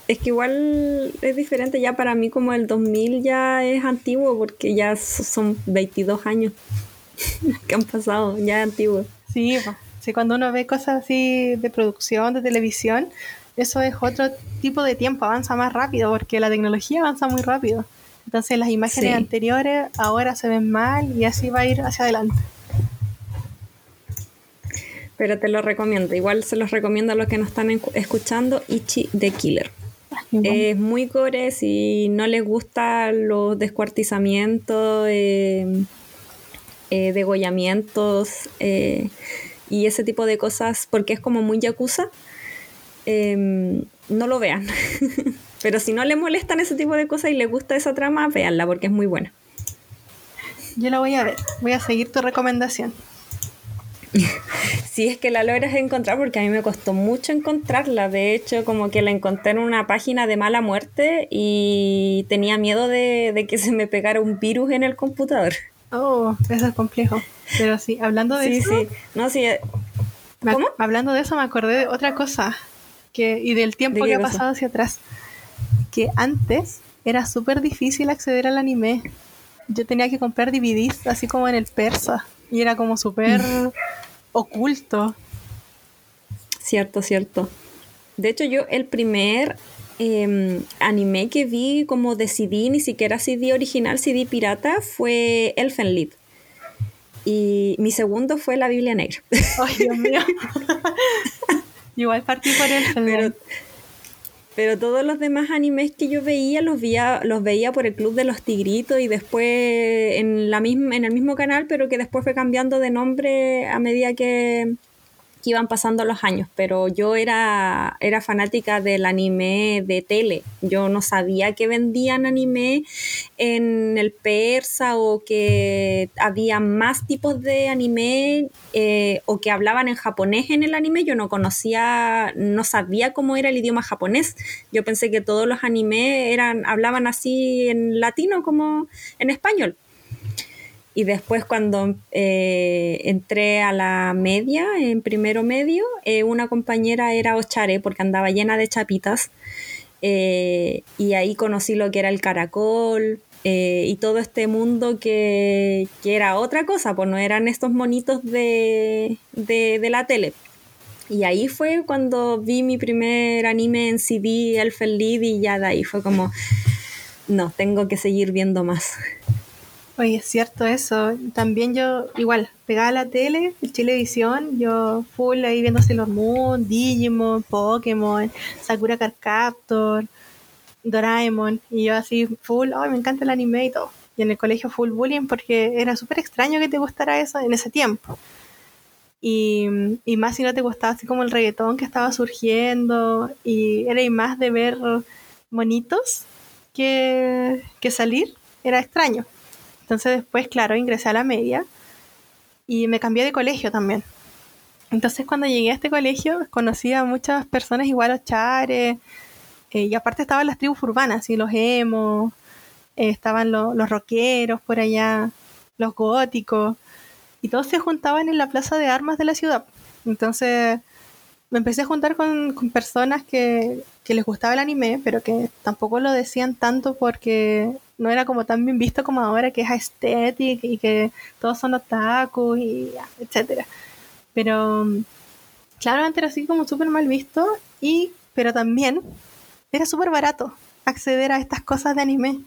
Speaker 1: Es que igual es diferente, ya para mí como el 2000 ya es antiguo porque ya so- son 22 años (laughs) que han pasado, ya es antiguo.
Speaker 2: Sí, sí, cuando uno ve cosas así de producción, de televisión, eso es otro tipo de tiempo, avanza más rápido porque la tecnología avanza muy rápido. Entonces las imágenes
Speaker 1: Sí.
Speaker 2: anteriores ahora se ven mal y así va a ir hacia adelante.
Speaker 1: Pero te lo recomiendo, igual se los recomiendo a los que nos están escuchando, Ichi the Killer. Es muy gore si no les gustan los descuartizamientos, eh, eh, degollamientos eh, y ese tipo de cosas, porque es como muy yakuza, eh, no lo vean. (laughs) Pero si no les molestan ese tipo de cosas y les gusta esa trama, véanla porque es muy buena.
Speaker 2: Yo la voy a ver, voy a seguir tu recomendación. (laughs)
Speaker 1: Si es que la logras encontrar, porque a mí me costó mucho encontrarla. De hecho, como que la encontré en una página de mala muerte y tenía miedo de, de que (laughs) se me pegara un virus en el computador.
Speaker 2: Oh, eso es complejo. Pero sí, hablando de
Speaker 1: Sí,
Speaker 2: eso,
Speaker 1: sí. No, sí. eh, ¿Cómo?
Speaker 2: hablando de eso me acordé de otra cosa que y del tiempo
Speaker 1: ¿De
Speaker 2: que ha pasado hacia atrás. Que antes era súper difícil acceder al anime. Yo tenía que comprar DVDs así como en el persa y era como súper (laughs) oculto.
Speaker 1: Cierto, cierto. De hecho, yo el primer eh, anime que vi como de CD, ni siquiera CD original, CD pirata, fue Elfenlied. Y mi segundo fue La Biblia Negra.
Speaker 2: Ay, Dios mío. (laughs) Igual partí por él.
Speaker 1: Pero, pero todos los demás animes que yo veía los veía, los veía por el Club de los Tigritos y después en, la misma, en el mismo canal, pero que después fue cambiando de nombre a medida que, que iban pasando los años, pero yo era, era fanática del anime de tele. Yo no sabía que vendían anime en el persa o que había más tipos de anime eh, o que hablaban en japonés en el anime. Yo no conocía, no sabía cómo era el idioma japonés. Yo pensé que todos los animes eran, hablaban así en latino como en español. Y después cuando eh, entré a la media, en primero medio, eh, una compañera era Ochare porque andaba llena de chapitas. Eh, y ahí conocí lo que era el caracol y todo este mundo que, que, era otra cosa, pues no eran estos monitos de, de, de, la tele. Y ahí fue cuando vi mi primer anime en CD, El Lead, y ya de ahí fue como, no, tengo que seguir viendo más.
Speaker 2: Oye, es cierto eso. También yo, igual, pegaba la tele, el Chilevisión, yo full ahí viendo Sailor Moon, Digimon, Pokémon, Sakura Card Captor, Doraemon, y yo así full, ay, me encanta el anime y todo. Y en el colegio full bullying porque era súper extraño que te gustara eso en ese tiempo. Y, y, más si no te gustaba así como el reggaetón que estaba surgiendo, y era más de ver monitos que, que salir, era extraño. Entonces después, claro, ingresé a la media y me cambié de colegio también. Entonces cuando llegué a este colegio conocí a muchas personas igual a Chare, eh, y aparte estaban las tribus urbanas, y los emos, eh, estaban los rockeros por allá, los góticos, y todos se juntaban en la plaza de armas de la ciudad. Entonces me empecé a juntar con, personas que, les gustaba el anime, pero que tampoco lo decían tanto porque no era como tan bien visto como ahora, que es estético y que todos son otakus y etcétera. Pero claro, era así como súper mal visto, y, pero también era súper barato acceder a estas cosas de anime.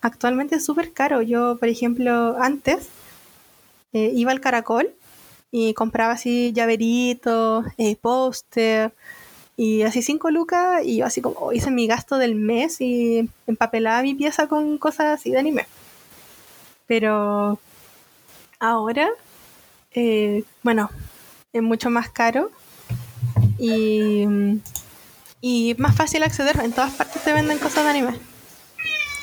Speaker 2: Actualmente es súper caro. Yo, por ejemplo, antes eh, iba al caracol y compraba así llaveritos, eh, póster, y así cinco lucas y yo así como hice mi gasto del mes y empapelaba mi pieza con cosas así de anime. Pero ahora, eh, bueno, es mucho más caro y, y más fácil acceder. En todas partes te venden cosas de anime.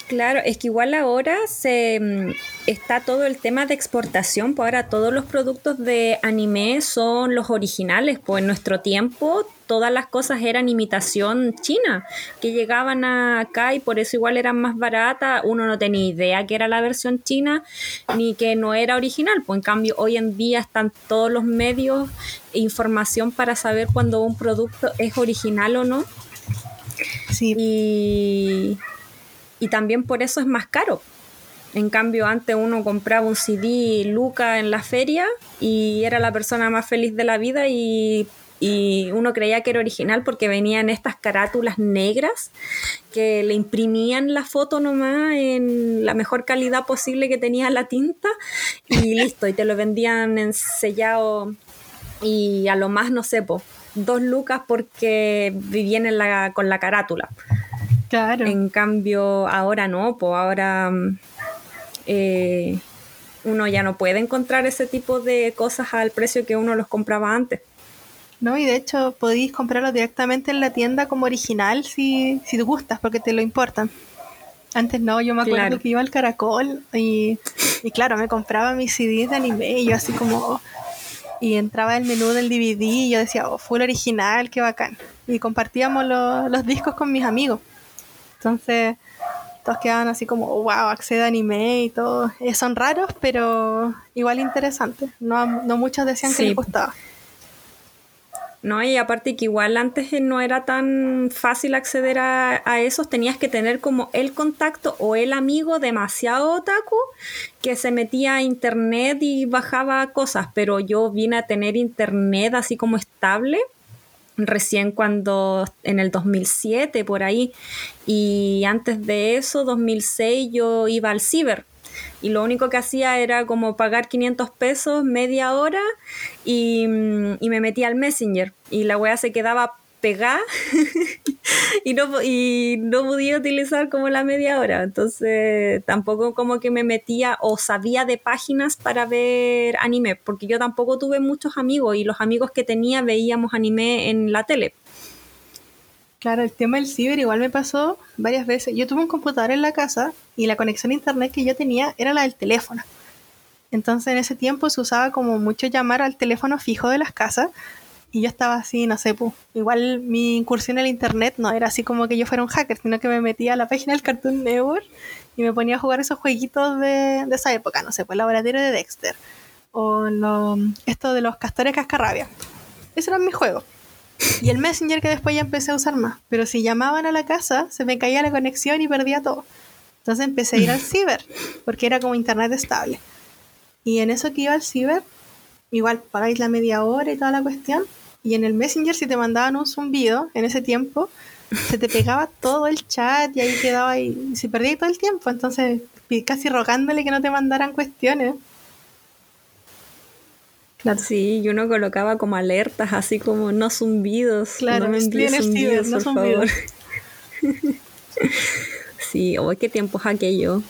Speaker 1: Claro, es que igual ahora se mm, está todo el tema de exportación, pues ahora todos los productos de anime son los originales, pues en nuestro tiempo todas las cosas eran imitación china, que llegaban acá y por eso igual eran más baratas, uno no tenía idea que era la versión china ni que no era original, pues en cambio hoy en día están todos los medios e información para saber cuando un producto es original o no. Sí. Y y también por eso es más caro. En cambio, antes uno compraba un CD Luca en la feria y era la persona más feliz de la vida y, uno creía que era original porque venían estas carátulas negras que le imprimían la foto nomás en la mejor calidad posible que tenía la tinta y (laughs) listo, y te lo vendían en sellado y a lo más, no sé, dos lucas porque vivían la, con la carátula. En cambio, ahora no, pues ahora mm, eh, uno ya no puede encontrar ese tipo de cosas al precio que uno los compraba antes.
Speaker 2: No, y de hecho podéis comprarlo directamente en la tienda como original si, si te gustas, porque te lo importan. Antes no, yo me acuerdo que iba al caracol y, y, claro, me compraba mis CDs de anime y yo así como... Y entraba el menú del DVD y yo decía, oh, fue el original, qué bacán. Y compartíamos los discos con mis amigos. Entonces, todos quedan así como, wow, accede a anime y todo. Eh, son raros, pero igual interesantes. No, no muchos decían que les gustaba.
Speaker 1: No, y aparte que igual antes no era tan fácil acceder a, a, esos, tenías que tener como el contacto o el amigo demasiado otaku que se metía a internet y bajaba cosas, pero yo vine a tener internet así como estable recién cuando en el 2007 por ahí. Y antes de eso 2006 yo iba al ciber y lo único que hacía era como pagar 500 pesos media hora y, me metía al Messenger y la wea se quedaba pegada (laughs) y, no, y no podía utilizar como la media hora. Entonces tampoco como que me metía o sabía de páginas para ver anime, porque yo tampoco tuve muchos amigos y los amigos que tenía veíamos anime en la tele.
Speaker 2: Claro, el tema del ciber igual me pasó varias veces. Yo tuve un computador en la casa y la conexión a internet que yo tenía era la del teléfono. Entonces en ese tiempo se usaba como mucho llamar al teléfono fijo de las casas y yo estaba así, no sé, pues, igual mi incursión en el internet no era así como que yo fuera un hacker, sino que me metía a la página del Cartoon Network y me ponía a jugar esos jueguitos de, esa época, no sé, pues el laboratorio de Dexter o lo, esto de los castores cascarrabia. Ese era mi juego. Y el Messenger que después ya empecé a usar más. Pero si llamaban a la casa, se me caía la conexión y perdía todo. Entonces empecé a ir al (laughs) ciber, porque era como internet estable. Y en eso que iba al ciber, igual pagáis la media hora y toda la cuestión, y en el Messenger, si te mandaban un zumbido en ese tiempo, se te pegaba (laughs) todo el chat y ahí quedaba y se perdía todo el tiempo. Entonces, casi rogándole que no te mandaran cuestiones.
Speaker 1: Claro. Sí, y uno colocaba como alertas, así como no zumbidos.
Speaker 2: Claro, no me zumbidos, no por Favor. (laughs)
Speaker 1: sí, oh, qué tiempos aquello.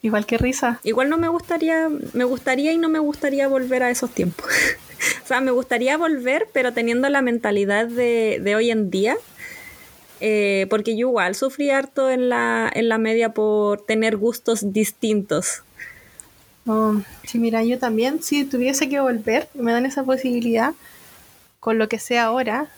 Speaker 2: Igual que risa.
Speaker 1: Igual no me gustaría, me gustaría y no me gustaría volver a esos tiempos. (laughs) o sea, me gustaría volver, pero teniendo la mentalidad de, hoy en día. Eh, porque yo igual sufrí harto en la, en la media por tener gustos distintos.
Speaker 2: Oh, sí, mira, yo también, si tuviese que volver me dan esa posibilidad, con lo que sé ahora,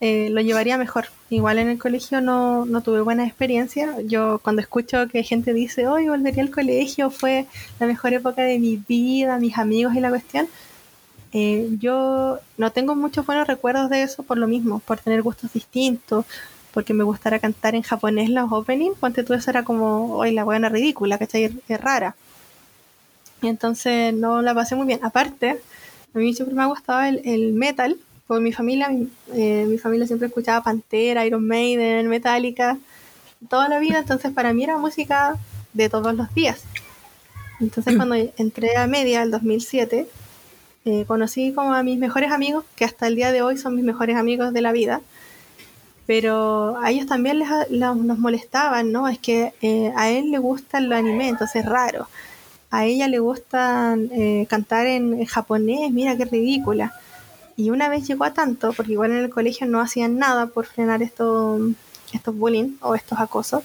Speaker 2: eh, lo llevaría mejor. Igual en el colegio no, no tuve buena experiencia. Yo cuando escucho que gente dice, hoy volvería al colegio, fue la mejor época de mi vida, mis amigos y la cuestión, eh, yo no tengo muchos buenos recuerdos de eso por lo mismo, por tener gustos distintos, porque me gustara cantar en japonés los openings, ponte tú eso era como, hoy la buena ridícula, ¿cachai? Es rara. Entonces no la pasé muy bien. Aparte, a mí siempre me ha gustado el, metal, porque mi familia, eh, mi familia siempre escuchaba Pantera, Iron Maiden, Metallica, toda la vida, entonces para mí era música de todos los días. Entonces cuando entré a media, el 2007, eh, conocí como a mis mejores amigos, que hasta el día de hoy son mis mejores amigos de la vida, pero a ellos también les, nos molestaban, ¿no? Es que eh, a él le gusta el anime, entonces es raro. A ella le gusta eh, cantar en, japonés, mira qué ridícula. Y una vez llegó a tanto, porque igual en el colegio no hacían nada por frenar esto, estos bullying o estos acosos,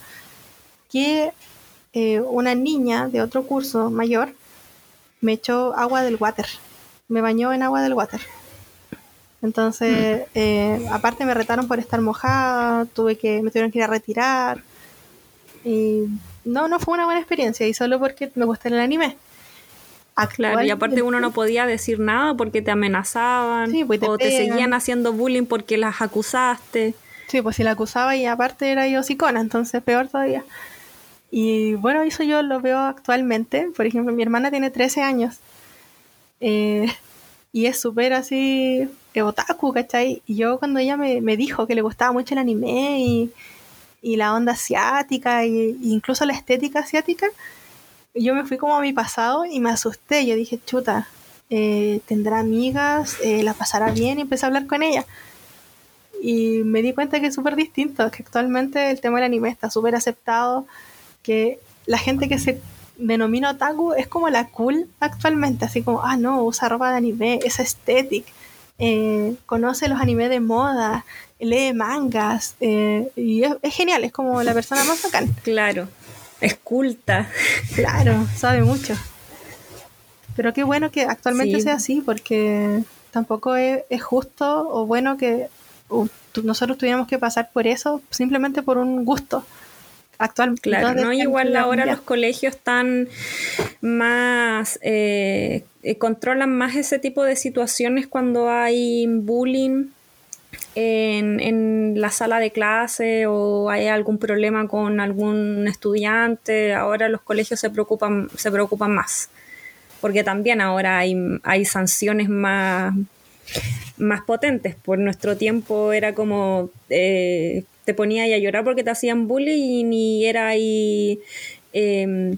Speaker 2: que una niña de otro curso mayor me echó agua del water me bañó en agua del water. Entonces, mm. eh, aparte me retaron por estar mojada, tuve que, me tuvieron que ir a retirar. Y no, no fue una buena experiencia, y solo porque me gusta el anime.
Speaker 1: Claro, y aparte uno no podía decir nada porque te amenazaban pues o te seguían haciendo bullying porque las acusaste.
Speaker 2: Sí, pues si la acusaba y aparte era yo psicona, entonces peor todavía. Y bueno, eso yo lo veo actualmente. Por ejemplo, mi hermana tiene 13 años eh, y es súper así, otaku, ¿cachai? Y yo cuando ella me, dijo que le gustaba mucho el anime y, la onda asiática e incluso la estética asiática, yo me fui como a mi pasado y me asusté. Yo dije, chuta, eh, tendrá amigas, eh, la pasará bien y empecé a hablar con ella. Y me di cuenta que es súper distinto, que actualmente el tema del anime está súper aceptado, que la gente que se denomino otaku es como la cool actualmente, así como, ah, no, usa ropa de anime, es estética, eh, conoce los animes de moda, lee mangas, y es, genial, es como la persona más bacán.
Speaker 1: Claro, es culta. (laughs)
Speaker 2: Claro, sabe mucho. Pero qué bueno que actualmente sea así, porque tampoco es, justo o bueno que uh, nosotros tuviéramos que pasar por eso simplemente por un gusto actual.
Speaker 1: Claro, no, igual ahora los colegios están más, eh, eh, controlan más ese tipo de situaciones cuando hay bullying en, en, la sala de clase o hay algún problema con algún estudiante. Ahora los colegios se preocupan, se preocupan más. Porque también ahora hay, hay sanciones más, más potentes. Por nuestro tiempo era como eh, te ponía ahí a llorar porque te hacían bullying y era ahí em,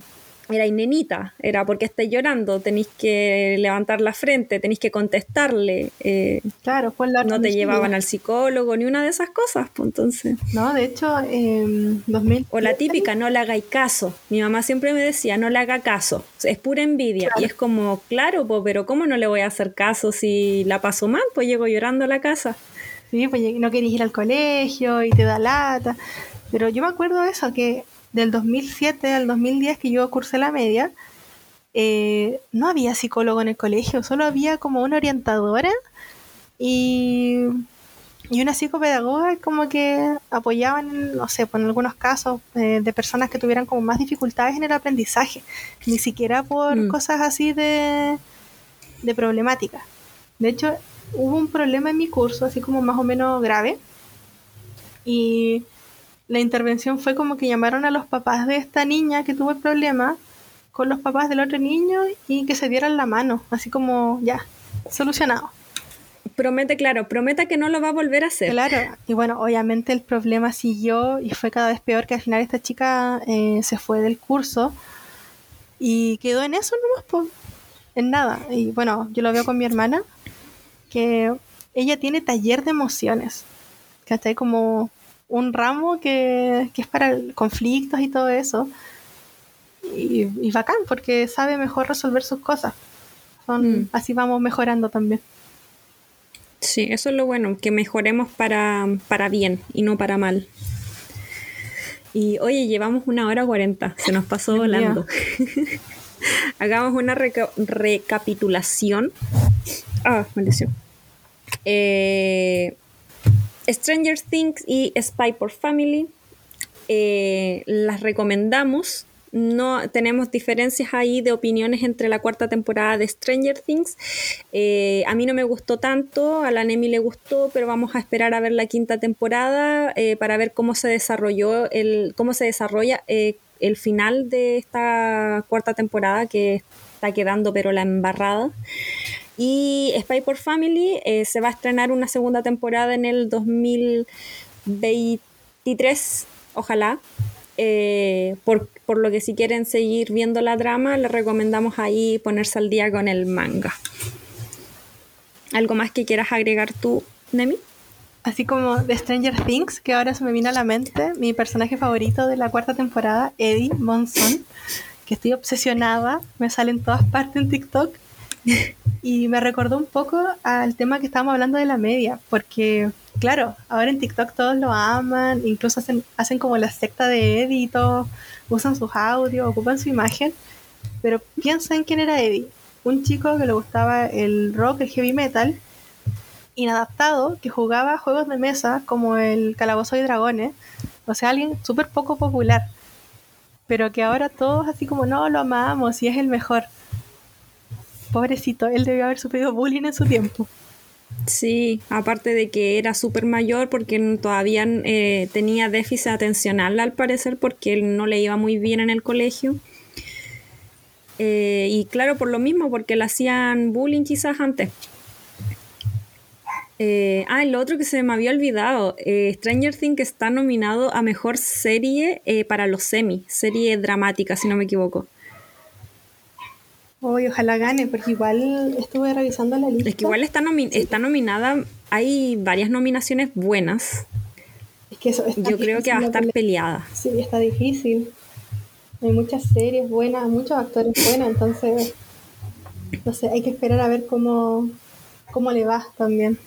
Speaker 1: era nenita, era porque estáis llorando, tenéis que levantar la frente, tenéis que contestarle. Eh,
Speaker 2: claro, la
Speaker 1: no te llevaban al psicólogo ni una de esas cosas, pues entonces.
Speaker 2: No, de hecho, en 2000.
Speaker 1: O la típica, no le hagáis caso. Mi mamá siempre me decía, no le haga caso. Es pura envidia. Y es como, claro, pues, pero ¿cómo no le voy a hacer caso si la paso mal? Pues llego llorando a la casa.
Speaker 2: Sí, pues no querés ir al colegio y te da lata. Pero yo me acuerdo de eso, que del 2007 al 2010 que yo cursé la media, eh, no había psicólogo en el colegio, solo había como una orientadora y, y una psicopedagoga como que apoyaban, no sé, pues en algunos casos eh, de personas que tuvieran como más dificultades en el aprendizaje, ni siquiera por mm. cosas así de, de problemática. De hecho, hubo un problema en mi curso, así como más o menos grave, y la intervención fue como que llamaron a los papás de esta niña que tuvo el problema con los papás del otro niño y que se dieran la mano, así como ya, solucionado.
Speaker 1: Promete, claro, prometa que no lo va a volver a hacer.
Speaker 2: Claro, y bueno, obviamente el problema siguió y fue cada vez peor que al final esta chica eh, se fue del curso y quedó en eso nomás, pues, en nada. Y bueno, yo lo veo con mi hermana, que ella tiene taller de emociones, que hasta como un ramo que, es para conflictos y todo eso. Y, y, bacán, porque sabe mejor resolver sus cosas. Mm. Así vamos mejorando también.
Speaker 1: Sí, eso es lo bueno, que mejoremos para, para bien y no para mal. Y oye, llevamos una hora cuarenta, se nos pasó volando. (laughs) Hagamos una recapitulación. Ah, maldición. Eh, Stranger Things y Spy por Family eh, las recomendamos. No tenemos diferencias ahí de opiniones entre la cuarta temporada de Stranger Things. Eh, a mí no me gustó tanto, a la Nemi le gustó, pero vamos a esperar a ver la quinta temporada eh, para ver cómo se desarrolló el, cómo se desarrolla el final de esta cuarta temporada que está quedando pero la embarrada. Y Spy por Family eh, se va a estrenar una segunda temporada en el 2023, ojalá. Eh, por, por, lo que si quieren seguir viendo la drama, les recomendamos ahí ponerse al día con el manga. ¿Algo más que quieras agregar tú, Nemi?
Speaker 2: Así como de Stranger Things, que ahora se me vino a la mente, mi personaje favorito de la cuarta temporada, Eddie Monson, que estoy obsesionada, me sale en todas partes en TikTok (laughs) y me recordó un poco al tema que estábamos hablando de la media, porque, claro, ahora en TikTok todos lo aman, incluso hacen, hacen como la secta de Eddie usan sus audios, ocupan su imagen, pero piensa en quién era Eddie, un chico que le gustaba el rock, el heavy metal, inadaptado, que jugaba juegos de mesa como el Calabozo y Dragones, o sea, alguien súper poco popular, pero que ahora todos así como, no, lo amamos y es el mejor pobrecito, él debió haber sufrido bullying en su tiempo.
Speaker 1: Sí, aparte de que era súper mayor porque todavía eh, tenía déficit atencional al parecer porque él no le iba muy bien en el colegio. Eh, y claro, por lo mismo, porque le hacían bullying quizás antes. Eh, ah, lo otro que se me había olvidado, Stranger Things está nominado a Mejor Serie para los semi, serie dramática, si no me equivoco
Speaker 2: ojalá gane, porque igual estuve revisando la lista.
Speaker 1: Es que igual está, está nominada, hay varias nominaciones buenas.
Speaker 2: Es que eso
Speaker 1: Yo creo que va a estar peleada.
Speaker 2: Sí, está difícil. Hay muchas series buenas, muchos actores buenos, entonces, no sé, hay que esperar a ver cómo, cómo le va también.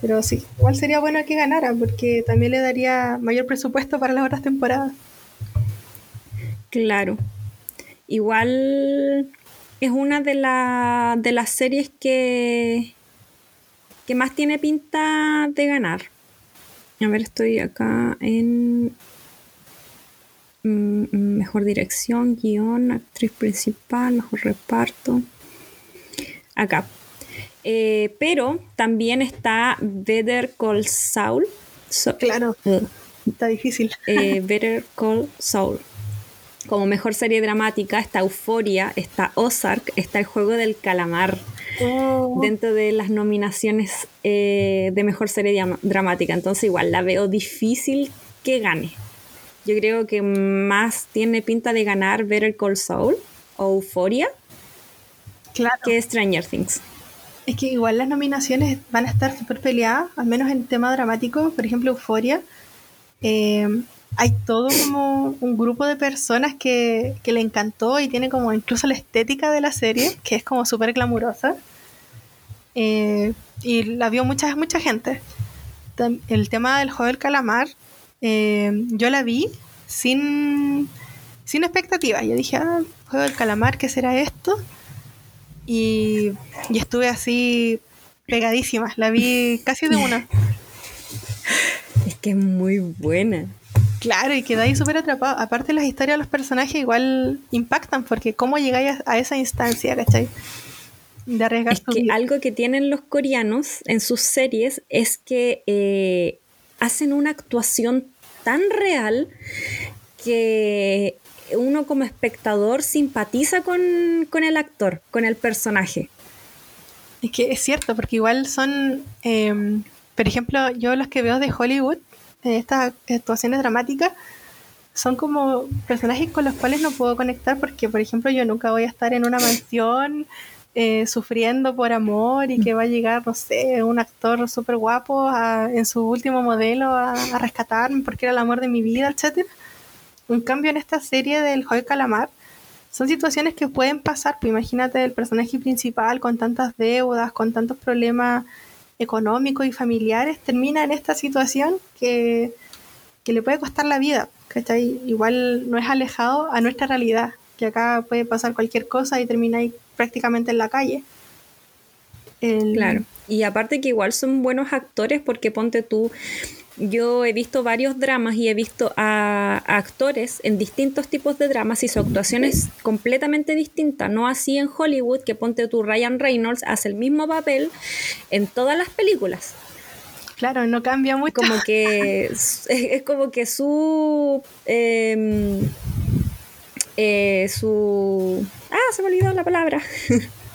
Speaker 2: Pero sí, igual sería bueno que ganara, porque también le daría mayor presupuesto para las otras temporadas.
Speaker 1: Claro. Igual es una de, de las series que, que más tiene pinta de ganar. A ver, estoy acá en mm, mejor dirección, guion, actriz principal, mejor reparto. Acá. Eh, pero también está Better Call Saul.
Speaker 2: claro, está difícil.
Speaker 1: Eh, (laughs) Better Call Saul como mejor serie dramática está Euforia, está Ozark, está El Juego del Calamar. Oh. Dentro de las nominaciones eh, de mejor serie dramática. Entonces, igual la veo difícil que gane. yo creo que más tiene pinta de ganar Better Call Saul o Euphoria
Speaker 2: Claro.
Speaker 1: que Stranger Things.
Speaker 2: Es que igual las nominaciones van a estar súper peleadas, al menos en tema dramático, por ejemplo, Euforia. eh, hay todo como un grupo de personas que, que le encantó y tiene como incluso la estética de la serie, que es como súper glamurosa. Eh, y la vio mucha, mucha gente. El tema del juego del calamar, eh, yo la vi sin, sin expectativas. Yo dije, ah, juego del calamar, ¿qué será esto? Y, y estuve así pegadísima, la vi casi de una. (laughs)
Speaker 1: Es que es muy buena.
Speaker 2: Claro, y quedé ahí súper atrapado. Aparte las historias de los personajes igual impactan, porque cómo llegáis a, a esa instancia, ¿cachai? De arriesgar
Speaker 1: Es que
Speaker 2: vida.
Speaker 1: algo que tienen los coreanos en sus series es que eh, hacen una actuación tan real que uno como espectador simpatiza con, con el actor, con el personaje.
Speaker 2: Es que es cierto, porque igual son, eh, por ejemplo, yo los que veo de Hollywood, eh, estas actuaciones dramáticas, son como personajes con los cuales no puedo conectar porque, por ejemplo, yo nunca voy a estar en una mansión eh, sufriendo por amor y que va a llegar, no sé, un actor súper guapo en su último modelo a, a rescatarme porque era el amor de mi vida, etcétera. En cambio, en esta serie del Joy Calamar, son situaciones que pueden pasar. Pues imagínate el personaje principal con tantas deudas, con tantos problemas económicos y familiares, termina en esta situación que, que le puede costar la vida. ¿cachai? Igual no es alejado a nuestra realidad, que acá puede pasar cualquier cosa y termináis prácticamente en la calle.
Speaker 1: Claro. Y aparte que igual son buenos actores porque ponte tú, yo he visto varios dramas y he visto a, a actores en distintos tipos de dramas y su actuación es completamente distinta. No así en Hollywood que ponte tú, Ryan Reynolds hace el mismo papel en todas las películas.
Speaker 2: Claro, no cambia mucho.
Speaker 1: Como (laughs) que es, es como que su... em, eh, su... Ah, se me olvidó la palabra. (laughs)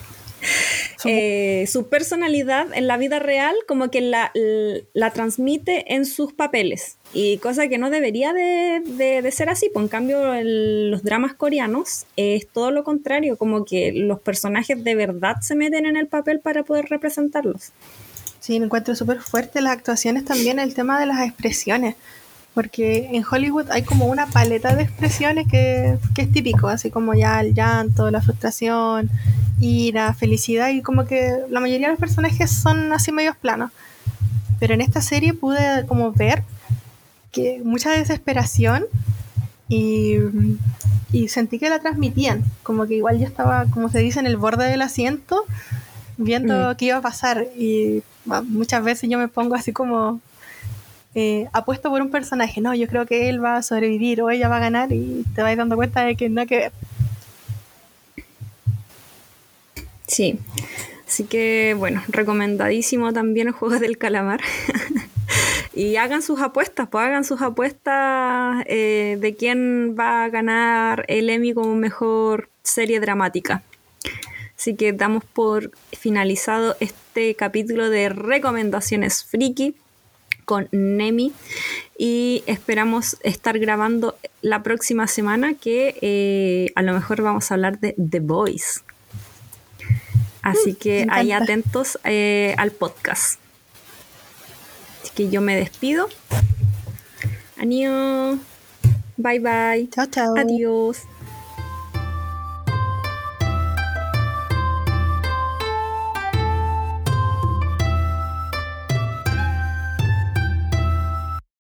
Speaker 2: Su-
Speaker 1: Eh, su personalidad en la vida real como que la, la transmite en sus papeles y cosa que no debería de, de- de ser así, pues en cambio el- los dramas coreanos es todo lo contrario, como que los personajes de verdad se meten en el papel para poder representarlos.
Speaker 2: Sí, lo encuentro súper fuerte las actuaciones también, el tema de las expresiones. Porque en Hollywood hay como una paleta de expresiones que, que es típico, así como ya el llanto, la frustración, ira, felicidad, y como que la mayoría de los personajes son así medios planos. Pero en esta serie pude como ver que mucha desesperación y, y sentí que la transmitían, como que igual yo estaba, como se dice, en el borde del asiento viendo
Speaker 1: Mm.
Speaker 2: qué iba a pasar y bueno, muchas veces yo me pongo así como eh, apuesto por un personaje, no, yo creo que él va a sobrevivir o ella va a ganar y te vas dando cuenta de que nada que ver.
Speaker 1: Sí, así que bueno, recomendadísimo también el juego del calamar. (laughs) y hagan sus apuestas, pues hagan sus apuestas eh, de quién va a ganar el Emmy como mejor serie dramática. Así que damos por finalizado este capítulo de recomendaciones friki con Nemi y esperamos estar grabando la próxima semana que eh, a lo mejor vamos a hablar de The Voice. Así que
Speaker 2: me
Speaker 1: ahí atentos eh, al podcast. Así que yo me despido. Adiós. Bye bye.
Speaker 2: Chao, chao.
Speaker 1: Adiós.